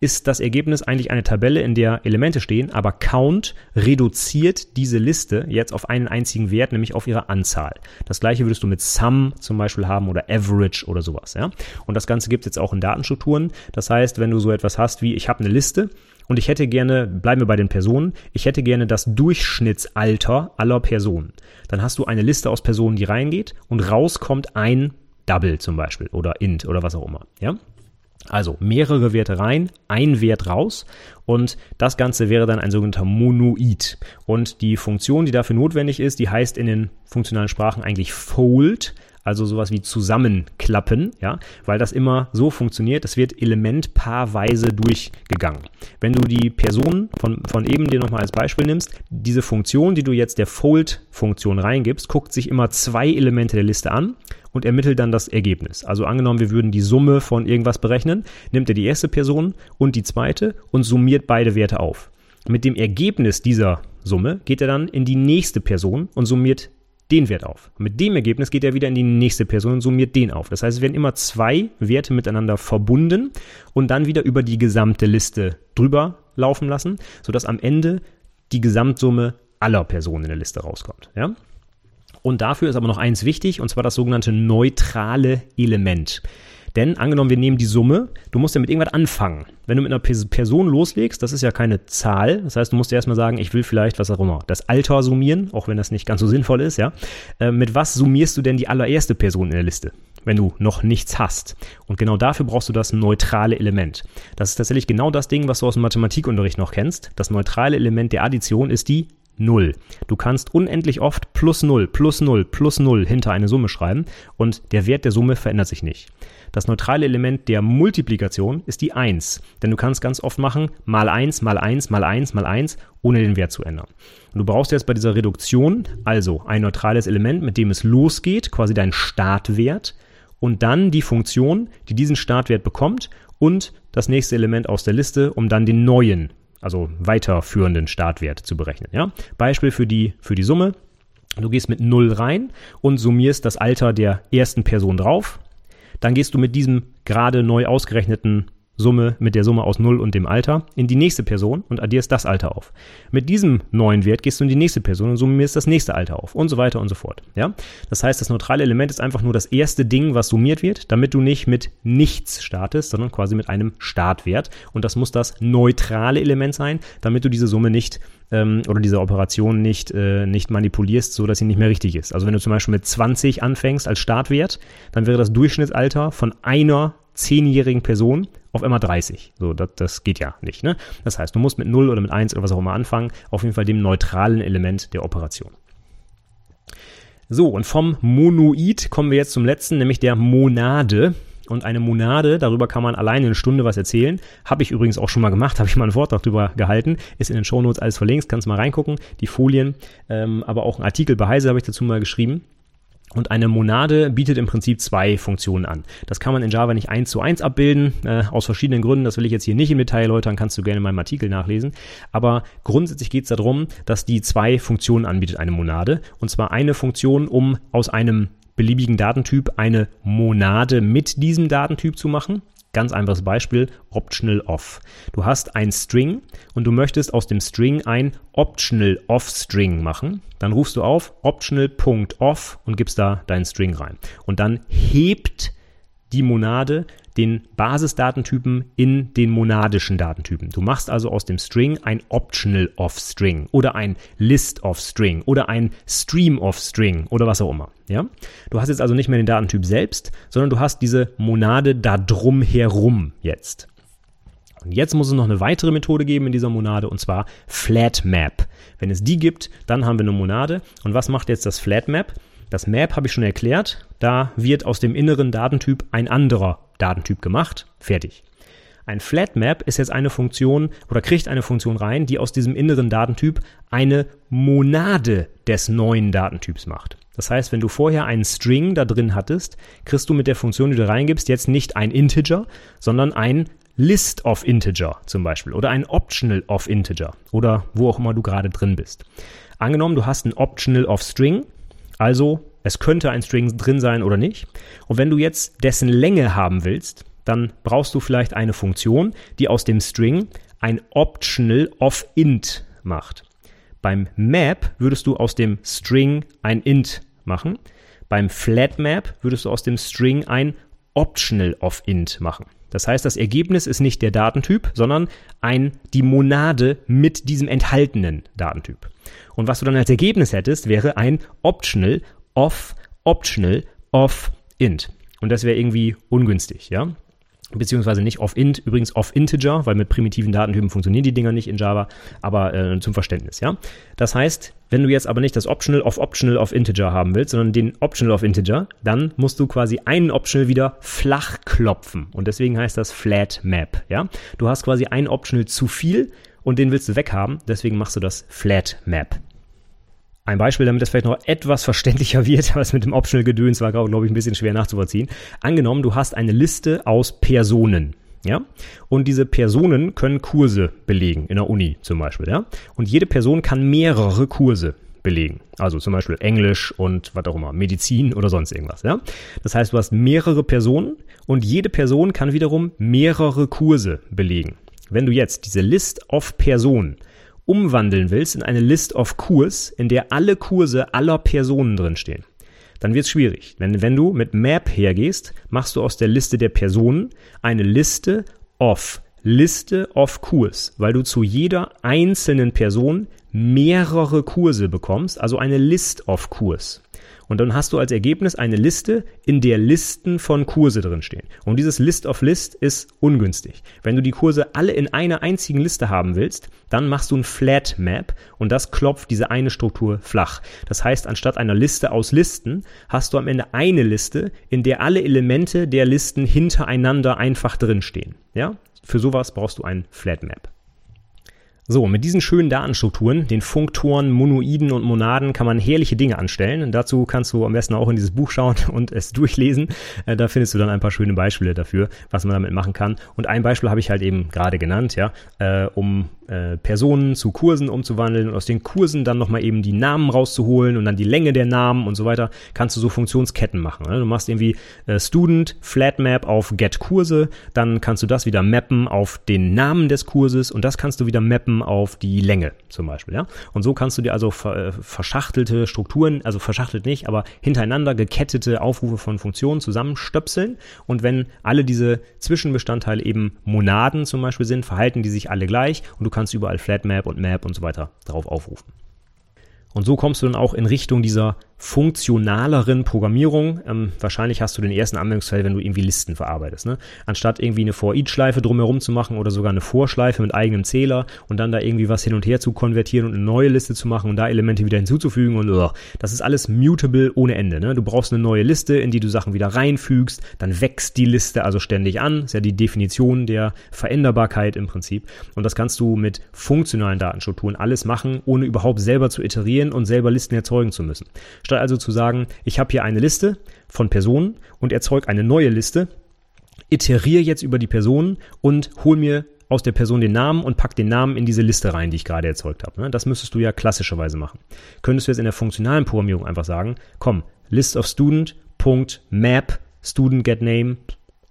ist das Ergebnis eigentlich eine Tabelle, in der Elemente stehen, aber Count reduziert diese Liste jetzt auf einen einzigen Wert, nämlich auf ihre Anzahl. Das gleiche würdest du mit Sum zum Beispiel haben oder Average oder sowas. Ja? Und das Ganze gibt es jetzt auch in Datenstrukturen. Das heißt, wenn du so etwas hast wie, ich habe eine Liste und ich hätte gerne, bleiben wir bei den Personen, ich hätte gerne das Durchschnittsalter aller Personen. Dann hast du eine Liste aus Personen, die reingeht und rauskommt ein Double zum Beispiel oder int oder was auch immer. Ja? Also mehrere Werte rein, ein Wert raus und das Ganze wäre dann ein sogenannter Monoid. Und die Funktion, die dafür notwendig ist, die heißt in den funktionalen Sprachen eigentlich Fold, also sowas wie zusammenklappen, ja, weil das immer so funktioniert, es wird elementpaarweise durchgegangen. Wenn du die Person von, von eben dir nochmal als Beispiel nimmst, diese Funktion, die du jetzt der Fold-Funktion reingibst, guckt sich immer zwei Elemente der Liste an und ermittelt dann das Ergebnis. Also angenommen, wir würden die Summe von irgendwas berechnen, nimmt er die erste Person und die zweite und summiert beide Werte auf. Mit dem Ergebnis dieser Summe geht er dann in die nächste Person und summiert den Wert auf. Mit dem Ergebnis geht er wieder in die nächste Person und summiert den auf. Das heißt, es werden immer zwei Werte miteinander verbunden und dann wieder über die gesamte Liste drüber laufen lassen, sodass am Ende die Gesamtsumme aller Personen in der Liste rauskommt. Ja? Und dafür ist aber noch eins wichtig, und zwar das sogenannte neutrale Element. Denn angenommen, wir nehmen die Summe, du musst ja mit irgendwas anfangen. Wenn du mit einer Person loslegst, das ist ja keine Zahl. Das heißt, du musst ja erstmal sagen, ich will vielleicht, was auch immer, das Alter summieren, auch wenn das nicht ganz so sinnvoll ist, ja. Äh, mit was summierst du denn die allererste Person in der Liste? wenn du noch nichts hast. Und genau dafür brauchst du das neutrale Element. Das ist tatsächlich genau das Ding, was du aus dem Mathematikunterricht noch kennst. Das neutrale Element der Addition ist die 0. Du kannst unendlich oft plus 0, plus 0, plus 0 hinter eine Summe schreiben und der Wert der Summe verändert sich nicht. Das neutrale Element der Multiplikation ist die 1, denn du kannst ganz oft machen mal 1, mal 1, mal 1, mal 1, ohne den Wert zu ändern. Und du brauchst jetzt bei dieser Reduktion also ein neutrales Element, mit dem es losgeht, quasi dein Startwert, und dann die Funktion, die diesen Startwert bekommt und das nächste Element aus der Liste, um dann den neuen also weiterführenden Startwert zu berechnen. Ja? Beispiel für die, für die Summe. Du gehst mit 0 rein und summierst das Alter der ersten Person drauf. Dann gehst du mit diesem gerade neu ausgerechneten Summe mit der Summe aus 0 und dem Alter in die nächste Person und addierst das Alter auf. Mit diesem neuen Wert gehst du in die nächste Person und summierst das nächste Alter auf und so weiter und so fort. Ja? Das heißt, das neutrale Element ist einfach nur das erste Ding, was summiert wird, damit du nicht mit nichts startest, sondern quasi mit einem Startwert. Und das muss das neutrale Element sein, damit du diese Summe nicht ähm, oder diese Operation nicht, äh, nicht manipulierst, so dass sie nicht mehr richtig ist. Also wenn du zum Beispiel mit 20 anfängst als Startwert, dann wäre das Durchschnittsalter von einer zehnjährigen Person auf einmal 30. So, das, das geht ja nicht. Ne? Das heißt, du musst mit 0 oder mit 1 oder was auch immer anfangen, auf jeden Fall dem neutralen Element der Operation. So, und vom Monoid kommen wir jetzt zum letzten, nämlich der Monade. Und eine Monade, darüber kann man alleine eine Stunde was erzählen. Habe ich übrigens auch schon mal gemacht, habe ich mal einen Vortrag darüber gehalten. Ist in den Shownotes alles verlinkt, kannst mal reingucken, die Folien. Ähm, aber auch ein Artikel bei Heise habe ich dazu mal geschrieben. Und eine Monade bietet im Prinzip zwei Funktionen an. Das kann man in Java nicht eins zu eins abbilden, äh, aus verschiedenen Gründen. Das will ich jetzt hier nicht im Detail erläutern, kannst du gerne in meinem Artikel nachlesen. Aber grundsätzlich geht es darum, dass die zwei Funktionen anbietet, eine Monade. Und zwar eine Funktion, um aus einem beliebigen Datentyp eine Monade mit diesem Datentyp zu machen. Ganz einfaches Beispiel, optional off. Du hast ein String und du möchtest aus dem String ein optional off String machen. Dann rufst du auf optional.off und gibst da deinen String rein. Und dann hebt die Monade den Basisdatentypen in den monadischen Datentypen. Du machst also aus dem String ein Optional of String oder ein List of String oder ein Stream of String oder was auch immer. Ja? Du hast jetzt also nicht mehr den Datentyp selbst, sondern du hast diese Monade da drum herum jetzt. Und jetzt muss es noch eine weitere Methode geben in dieser Monade und zwar Flat Map. Wenn es die gibt, dann haben wir eine Monade. Und was macht jetzt das Flat Map? Das Map habe ich schon erklärt. Da wird aus dem inneren Datentyp ein anderer Datentyp gemacht. Fertig. Ein Flat Map ist jetzt eine Funktion oder kriegt eine Funktion rein, die aus diesem inneren Datentyp eine Monade des neuen Datentyps macht. Das heißt, wenn du vorher einen String da drin hattest, kriegst du mit der Funktion, die du reingibst, jetzt nicht ein Integer, sondern ein List of Integer zum Beispiel oder ein Optional of Integer oder wo auch immer du gerade drin bist. Angenommen, du hast ein Optional of String, also es könnte ein String drin sein oder nicht. Und wenn du jetzt dessen Länge haben willst, dann brauchst du vielleicht eine Funktion, die aus dem String ein Optional of Int macht. Beim Map würdest du aus dem String ein Int machen. Beim Flat Map würdest du aus dem String ein Optional of Int machen. Das heißt, das Ergebnis ist nicht der Datentyp, sondern ein, die Monade mit diesem enthaltenen Datentyp. Und was du dann als Ergebnis hättest, wäre ein Optional of Optional of Int. Und das wäre irgendwie ungünstig, ja beziehungsweise nicht off int, übrigens off integer, weil mit primitiven Datentypen funktionieren die Dinger nicht in Java, aber äh, zum Verständnis, ja. Das heißt, wenn du jetzt aber nicht das optional of optional of integer haben willst, sondern den optional of integer, dann musst du quasi einen optional wieder flach klopfen und deswegen heißt das flat map, ja. Du hast quasi einen optional zu viel und den willst du weghaben, deswegen machst du das flat map. Ein Beispiel, damit das vielleicht noch etwas verständlicher wird, es mit dem Optional-Gedöns war, glaube ich, ein bisschen schwer nachzuvollziehen. Angenommen, du hast eine Liste aus Personen. Ja? Und diese Personen können Kurse belegen, in der Uni zum Beispiel, ja. Und jede Person kann mehrere Kurse belegen. Also zum Beispiel Englisch und was auch immer, Medizin oder sonst irgendwas, ja. Das heißt, du hast mehrere Personen und jede Person kann wiederum mehrere Kurse belegen. Wenn du jetzt diese List of Personen umwandeln willst in eine List of Kurs, in der alle Kurse aller Personen drinstehen, dann wird es schwierig. Wenn, wenn du mit Map hergehst, machst du aus der Liste der Personen eine Liste of Liste of Kurs, weil du zu jeder einzelnen Person mehrere Kurse bekommst, also eine List of Kurs. Und dann hast du als Ergebnis eine Liste, in der Listen von Kurse drinstehen. Und dieses List of List ist ungünstig. Wenn du die Kurse alle in einer einzigen Liste haben willst, dann machst du ein Flat Map und das klopft diese eine Struktur flach. Das heißt, anstatt einer Liste aus Listen hast du am Ende eine Liste, in der alle Elemente der Listen hintereinander einfach drinstehen. Ja? Für sowas brauchst du ein Flat Map. So, mit diesen schönen Datenstrukturen, den Funktoren, Monoiden und Monaden, kann man herrliche Dinge anstellen. Und dazu kannst du am besten auch in dieses Buch schauen und es durchlesen. Äh, da findest du dann ein paar schöne Beispiele dafür, was man damit machen kann. Und ein Beispiel habe ich halt eben gerade genannt, ja, äh, um äh, Personen zu Kursen umzuwandeln und aus den Kursen dann nochmal eben die Namen rauszuholen und dann die Länge der Namen und so weiter, kannst du so Funktionsketten machen. Ne? Du machst irgendwie äh, Student Flat Map auf Get Kurse, dann kannst du das wieder mappen auf den Namen des Kurses und das kannst du wieder mappen auf die Länge zum Beispiel. Ja? Und so kannst du dir also ver äh, verschachtelte Strukturen, also verschachtelt nicht, aber hintereinander gekettete Aufrufe von Funktionen zusammenstöpseln und wenn alle diese Zwischenbestandteile eben Monaden zum Beispiel sind, verhalten die sich alle gleich und du kannst kannst überall Flatmap und Map und so weiter drauf aufrufen. Und so kommst du dann auch in Richtung dieser funktionaleren Programmierung. Ähm, wahrscheinlich hast du den ersten Anwendungsfall, wenn du irgendwie Listen verarbeitest. Ne? Anstatt irgendwie eine For-Each-Schleife drumherum zu machen oder sogar eine Vorschleife mit eigenem Zähler und dann da irgendwie was hin und her zu konvertieren und eine neue Liste zu machen und da Elemente wieder hinzuzufügen und uh, das ist alles mutable ohne Ende. Ne? Du brauchst eine neue Liste, in die du Sachen wieder reinfügst, dann wächst die Liste also ständig an. Das ist ja die Definition der Veränderbarkeit im Prinzip. Und das kannst du mit funktionalen Datenstrukturen alles machen, ohne überhaupt selber zu iterieren und selber Listen erzeugen zu müssen. Statt also zu sagen, ich habe hier eine Liste von Personen und erzeuge eine neue Liste, iteriere jetzt über die Personen und hol mir aus der Person den Namen und pack den Namen in diese Liste rein, die ich gerade erzeugt habe. Ne? Das müsstest du ja klassischerweise machen. Könntest du jetzt in der funktionalen Programmierung einfach sagen, komm, list of student, Map, student get name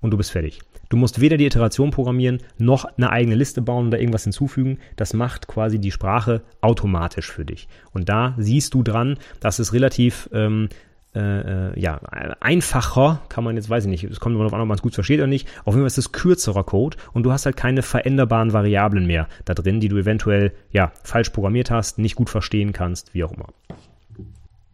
und du bist fertig. Du musst weder die Iteration programmieren, noch eine eigene Liste bauen oder irgendwas hinzufügen. Das macht quasi die Sprache automatisch für dich. Und da siehst du dran, dass es relativ ähm, äh, äh ja, einfacher, kann man jetzt, weiß ich nicht, es kommt immer darauf an, ob man es gut versteht oder nicht. Auf jeden Fall ist es kürzerer Code und du hast halt keine veränderbaren Variablen mehr da drin, die du eventuell, ja, falsch programmiert hast, nicht gut verstehen kannst, wie auch immer.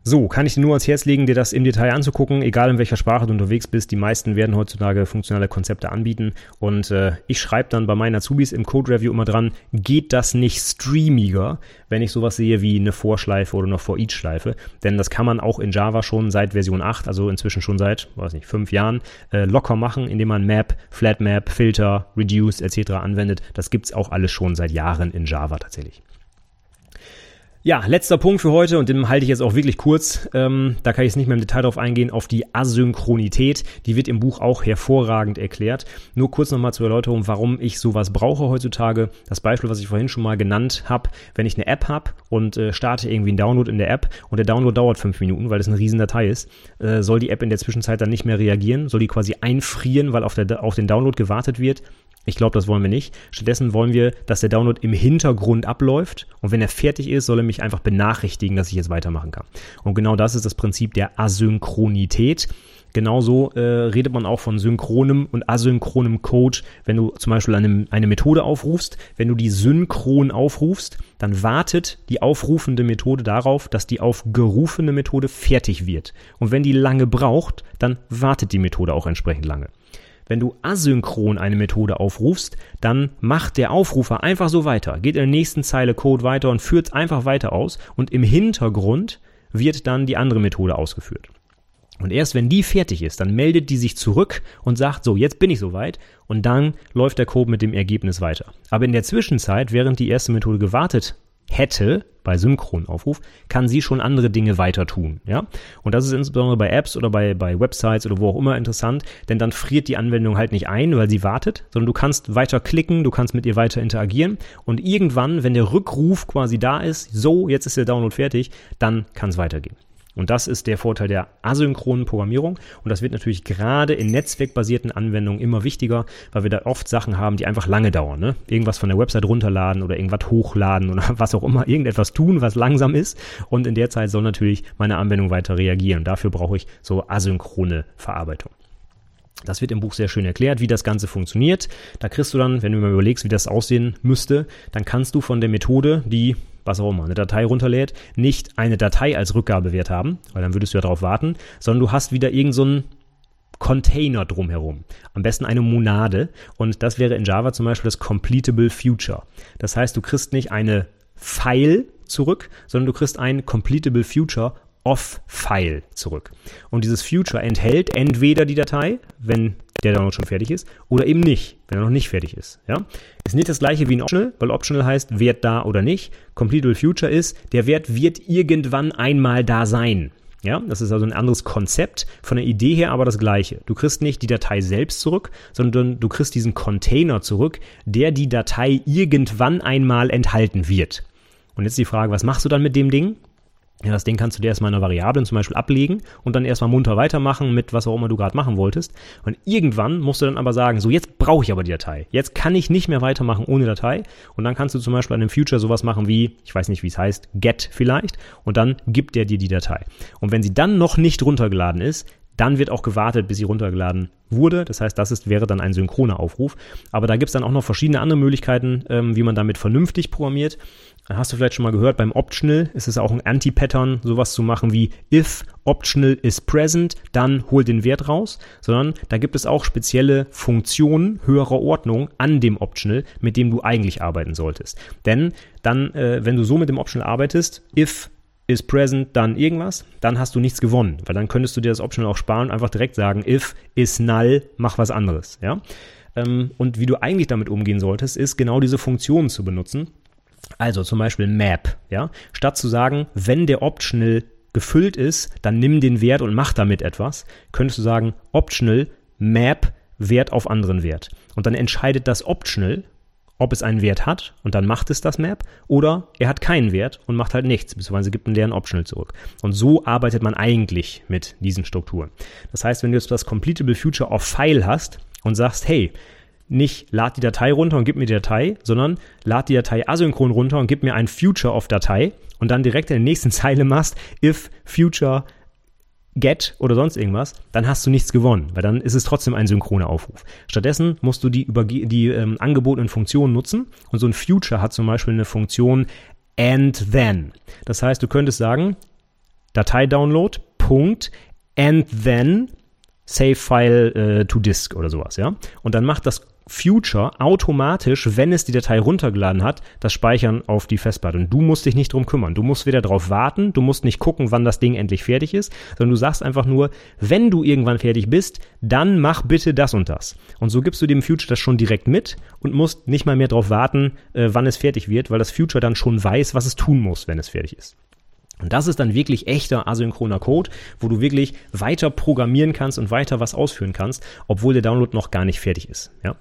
So, kann ich dir nur ans Herz legen, dir das im Detail anzugucken, egal in welcher Sprache du unterwegs bist. Die meisten werden heutzutage funktionale Konzepte anbieten. Und äh, ich schreibe dann bei meinen Azubis im Code Review immer dran, geht das nicht streamiger, wenn ich sowas sehe wie eine Vorschleife oder eine For-Each-Schleife. Denn das kann man auch in Java schon seit Version 8, also inzwischen schon seit, weiß nicht, fünf Jahren, äh, locker machen, indem man Map, Flatmap, Filter, Reduce etc. anwendet. Das gibt's auch alles schon seit Jahren in Java tatsächlich. Ja, letzter Punkt für heute und den halte ich jetzt auch wirklich kurz. Ähm, da kann ich jetzt nicht mehr im Detail drauf eingehen, auf die Asynchronität. Die wird im Buch auch hervorragend erklärt. Nur kurz nochmal zur Erläuterung, warum ich sowas brauche heutzutage. Das Beispiel, was ich vorhin schon mal genannt habe, wenn ich eine App habe und äh, starte irgendwie einen Download in der App und der Download dauert fünf Minuten, weil das eine riesen Datei ist, äh, soll die App in der Zwischenzeit dann nicht mehr reagieren, soll die quasi einfrieren, weil auf, der, auf den Download gewartet wird. Ich glaube, das wollen wir nicht. Stattdessen wollen wir, dass der Download im Hintergrund abläuft und wenn er fertig ist, soll er mich einfach benachrichtigen, dass ich jetzt weitermachen kann. Und genau das ist das Prinzip der Asynchronität. Genauso äh, redet man auch von synchronem und asynchronem Code, wenn du zum Beispiel eine, eine Methode aufrufst. Wenn du die synchron aufrufst, dann wartet die aufrufende Methode darauf, dass die aufgerufene Methode fertig wird. Und wenn die lange braucht, dann wartet die Methode auch entsprechend lange. Wenn du asynchron eine Methode aufrufst, dann macht der Aufrufer einfach so weiter, geht in der nächsten Zeile Code weiter und führt einfach weiter aus und im Hintergrund wird dann die andere Methode ausgeführt. Und erst wenn die fertig ist, dann meldet die sich zurück und sagt, so, jetzt bin ich soweit und dann läuft der Code mit dem Ergebnis weiter. Aber in der Zwischenzeit, während die erste Methode gewartet hätte bei Synchronaufruf, kann sie schon andere Dinge weiter tun. Ja? Und das ist insbesondere bei Apps oder bei, bei Websites oder wo auch immer interessant, denn dann friert die Anwendung halt nicht ein, weil sie wartet, sondern du kannst weiter klicken, du kannst mit ihr weiter interagieren und irgendwann, wenn der Rückruf quasi da ist, so, jetzt ist der Download fertig, dann kann es weitergehen. Und das ist der Vorteil der asynchronen Programmierung. Und das wird natürlich gerade in netzwerkbasierten Anwendungen immer wichtiger, weil wir da oft Sachen haben, die einfach lange dauern. Ne? Irgendwas von der Website runterladen oder irgendwas hochladen oder was auch immer, irgendetwas tun, was langsam ist. Und in der Zeit soll natürlich meine Anwendung weiter reagieren. Dafür brauche ich so asynchrone Verarbeitung. Das wird im Buch sehr schön erklärt, wie das Ganze funktioniert. Da kriegst du dann, wenn du mal überlegst, wie das aussehen müsste, dann kannst du von der Methode, die was auch immer, eine Datei runterlädt, nicht eine Datei als Rückgabewert haben, weil dann würdest du ja darauf warten, sondern du hast wieder irgendeinen so Container drumherum. Am besten eine Monade. Und das wäre in Java zum Beispiel das Completable Future. Das heißt, du kriegst nicht eine File zurück, sondern du kriegst ein Completable Future of-File zurück. Und dieses Future enthält entweder die Datei, wenn der Download schon fertig ist, oder eben nicht, wenn er noch nicht fertig ist. Ja? Ist nicht das gleiche wie ein Optional, weil Optional heißt Wert da oder nicht. Completable Future ist, der Wert wird irgendwann einmal da sein. Ja, das ist also ein anderes Konzept, von der Idee her aber das gleiche. Du kriegst nicht die Datei selbst zurück, sondern du kriegst diesen Container zurück, der die Datei irgendwann einmal enthalten wird. Und jetzt die Frage, was machst du dann mit dem Ding? Ja, das Ding kannst du dir erstmal in einer Variablen zum Beispiel ablegen und dann erstmal munter weitermachen mit was auch immer du gerade machen wolltest. Und irgendwann musst du dann aber sagen, so jetzt brauche ich aber die Datei. Jetzt kann ich nicht mehr weitermachen ohne Datei. Und dann kannst du zum Beispiel an dem Future sowas machen wie, ich weiß nicht, wie es heißt, get vielleicht. Und dann gibt der dir die Datei. Und wenn sie dann noch nicht runtergeladen ist, dann wird auch gewartet, bis sie runtergeladen wurde. Das heißt, das ist, wäre dann ein synchroner Aufruf. Aber da gibt es dann auch noch verschiedene andere Möglichkeiten, ähm, wie man damit vernünftig programmiert. Hast du vielleicht schon mal gehört, beim Optional ist es auch ein Anti-Pattern, sowas zu machen wie if Optional is present, dann hol den Wert raus, sondern da gibt es auch spezielle Funktionen höherer Ordnung an dem Optional, mit dem du eigentlich arbeiten solltest. Denn dann, äh, wenn du so mit dem Optional arbeitest, if is present, dann irgendwas, dann hast du nichts gewonnen, weil dann könntest du dir das Optional auch sparen und einfach direkt sagen, if is null, mach was anderes, ja. Ähm, und wie du eigentlich damit umgehen solltest, ist genau diese Funktionen zu benutzen. Also zum Beispiel Map, ja. Statt zu sagen, wenn der Optional gefüllt ist, dann nimm den Wert und mach damit etwas, könntest du sagen, Optional Map Wert auf anderen Wert. Und dann entscheidet das Optional, ob es einen Wert hat und dann macht es das Map oder er hat keinen Wert und macht halt nichts, beziehungsweise gibt einen leeren Optional zurück. Und so arbeitet man eigentlich mit diesen Strukturen. Das heißt, wenn du jetzt das Completable Future auf File hast und sagst, hey, nicht lad die Datei runter und gib mir die Datei, sondern lad die Datei asynchron runter und gib mir ein Future of Datei und dann direkt in der nächsten Zeile machst, if Future get oder sonst irgendwas, dann hast du nichts gewonnen, weil dann ist es trotzdem ein synchroner Aufruf. Stattdessen musst du die, über, die ähm, angebotenen Funktionen nutzen und so ein Future hat zum Beispiel eine Funktion and then. Das heißt, du könntest sagen, Datei-Download, Punkt, and then Save File äh, to Disk oder sowas, ja. Und dann macht das Future automatisch, wenn es die Datei runtergeladen hat, das Speichern auf die Festplatte. Und du musst dich nicht drum kümmern. Du musst weder darauf warten, du musst nicht gucken, wann das Ding endlich fertig ist, sondern du sagst einfach nur, wenn du irgendwann fertig bist, dann mach bitte das und das. Und so gibst du dem Future das schon direkt mit und musst nicht mal mehr darauf warten, äh, wann es fertig wird, weil das Future dann schon weiß, was es tun muss, wenn es fertig ist. Und das ist dann wirklich echter asynchroner Code, wo du wirklich weiter programmieren kannst und weiter was ausführen kannst, obwohl der Download noch gar nicht fertig ist. Ja.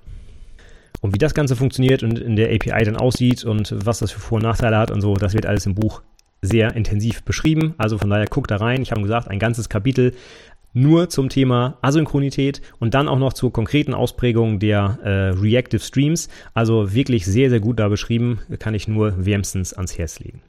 Und wie das Ganze funktioniert und in der API dann aussieht und was das für Vor- und Nachteile hat und so, das wird alles im Buch sehr intensiv beschrieben. Also von daher guck da rein. Ich habe gesagt, ein ganzes Kapitel nur zum Thema Asynchronität und dann auch noch zur konkreten Ausprägung der äh, Reactive Streams. Also wirklich sehr, sehr gut da beschrieben. Kann ich nur wärmstens ans Herz legen.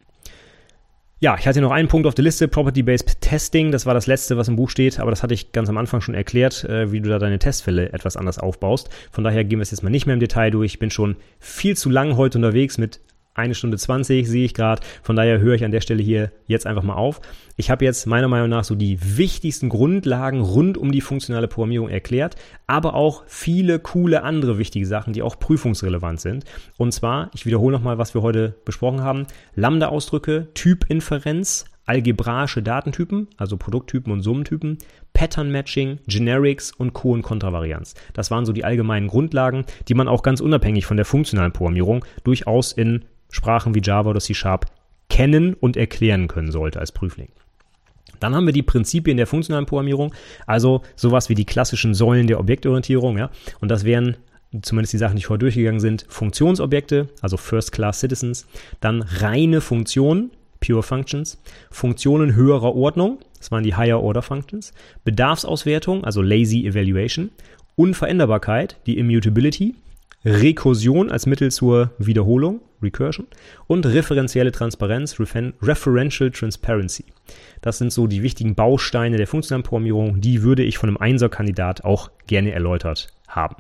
Ja, ich hatte noch einen Punkt auf der Liste, Property-Based Testing. Das war das letzte, was im Buch steht, aber das hatte ich ganz am Anfang schon erklärt, äh, wie du da deine Testfälle etwas anders aufbaust. Von daher gehen wir es jetzt mal nicht mehr im Detail durch. Ich bin schon viel zu lang heute unterwegs mit eine Stunde 20 sehe ich gerade. Von daher höre ich an der Stelle hier jetzt einfach mal auf. Ich habe jetzt meiner Meinung nach so die wichtigsten Grundlagen rund um die funktionale Programmierung erklärt, aber auch viele coole andere wichtige Sachen, die auch prüfungsrelevant sind. Und zwar, ich wiederhole nochmal, was wir heute besprochen haben. Lambda-Ausdrücke, Typinferenz, algebraische Datentypen, also Produkttypen und Summentypen, Pattern Matching, Generics und Co- und Kontravarianz. Das waren so die allgemeinen Grundlagen, die man auch ganz unabhängig von der funktionalen Programmierung durchaus in Sprachen wie Java oder C Sharp kennen und erklären können sollte als Prüfling. Dann haben wir die Prinzipien der funktionalen Programmierung, also sowas wie die klassischen Säulen der Objektorientierung, ja. Und das wären zumindest die Sachen, die vorher durchgegangen sind, Funktionsobjekte, also First Class Citizens, dann reine Funktionen, Pure Functions, Funktionen höherer Ordnung, das waren die Higher Order Functions, Bedarfsauswertung, also Lazy Evaluation, Unveränderbarkeit, die Immutability, Rekursion als Mittel zur Wiederholung, Recursion, und referenzielle Transparenz, Referential Transparency. Das sind so die wichtigen Bausteine der funktionalen Programmierung, die würde ich von einem Einser-Kandidat auch gerne erläutert haben.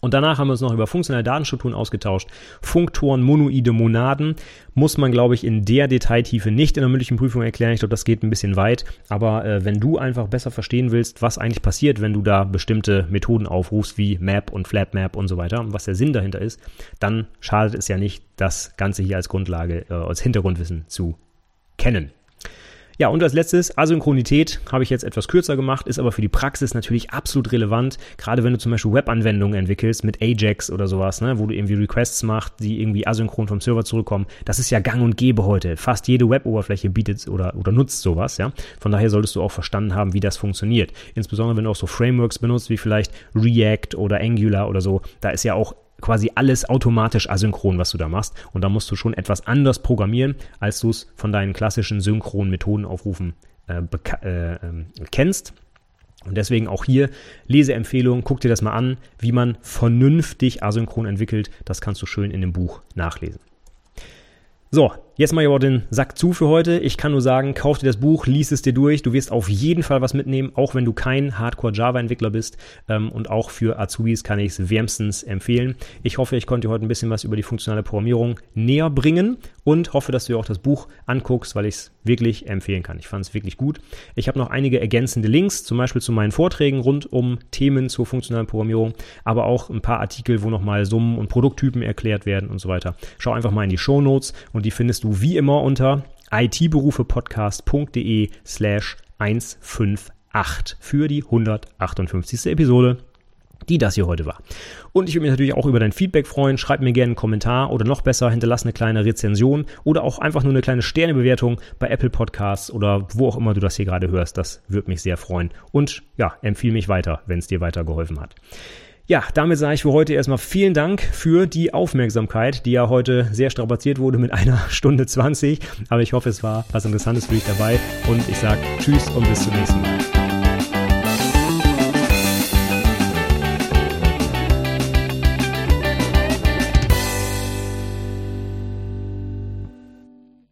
Und danach haben wir uns noch über funktionelle Datenstrukturen ausgetauscht. Funktoren, Monoide, Monaden muss man, glaube ich, in der Detailtiefe nicht in der mündlichen Prüfung erklären. Ich glaube, das geht ein bisschen weit. Aber äh, wenn du einfach besser verstehen willst, was eigentlich passiert, wenn du da bestimmte Methoden aufrufst, wie Map und Flatmap und so weiter, was der Sinn dahinter ist, dann schadet es ja nicht, das Ganze hier als Grundlage, äh, als Hintergrundwissen zu kennen. Ja, und als letztes, Asynchronität habe ich jetzt etwas kürzer gemacht, ist aber für die Praxis natürlich absolut relevant, gerade wenn du zum Beispiel Webanwendungen entwickelst mit Ajax oder sowas, ne, wo du irgendwie Requests machst, die irgendwie asynchron vom Server zurückkommen. Das ist ja gang und gäbe heute. Fast jede Web-Oberfläche bietet oder, oder nutzt sowas, ja. Von daher solltest du auch verstanden haben, wie das funktioniert. Insbesondere wenn du auch so Frameworks benutzt, wie vielleicht React oder Angular oder so. Da ist ja auch quasi alles automatisch asynchron, was du da machst. Und da musst du schon etwas anders programmieren, als du es von deinen klassischen synchronen Methodenaufrufen äh, äh, äh, kennst. Und deswegen auch hier Leseempfehlung, guck dir das mal an, wie man vernünftig asynchron entwickelt. Das kannst du schön in dem Buch nachlesen. So, jetzt mal ich aber den Sack zu für heute. Ich kann nur sagen, kauf dir das Buch, lies es dir durch. Du wirst auf jeden Fall was mitnehmen, auch wenn du kein Hardcore-Java-Entwickler bist. Ähm, und auch für Azubis kann ich es wärmstens empfehlen. Ich hoffe, ich konnte dir heute ein bisschen was über die funktionale Programmierung näher bringen und hoffe, dass du dir auch das Buch anguckst, weil ich es wirklich empfehlen kann. Ich fand es wirklich gut. Ich habe noch einige ergänzende Links, zum Beispiel zu meinen Vorträgen rund um Themen zur funktionalen Programmierung, aber auch ein paar Artikel, wo nochmal Summen und Produkttypen erklärt werden und so weiter. Schau einfach mal in die Show Notes und die findest du wie immer unter itberufepodcast.de slash 158 für die 158. Episode die das hier heute war. Und ich würde mich natürlich auch über dein Feedback freuen. Schreib mir gerne einen Kommentar oder noch besser, hinterlass eine kleine Rezension oder auch einfach nur eine kleine Sternebewertung bei Apple Podcasts oder wo auch immer du das hier gerade hörst. Das würde mich sehr freuen. Und ja, empfehle mich weiter, wenn es dir weitergeholfen hat. Ja, damit sage ich für heute erstmal vielen Dank für die Aufmerksamkeit, die ja heute sehr strapaziert wurde mit einer Stunde 20. Aber ich hoffe, es war was Interessantes für dich dabei. Und ich sage Tschüss und bis zum nächsten Mal.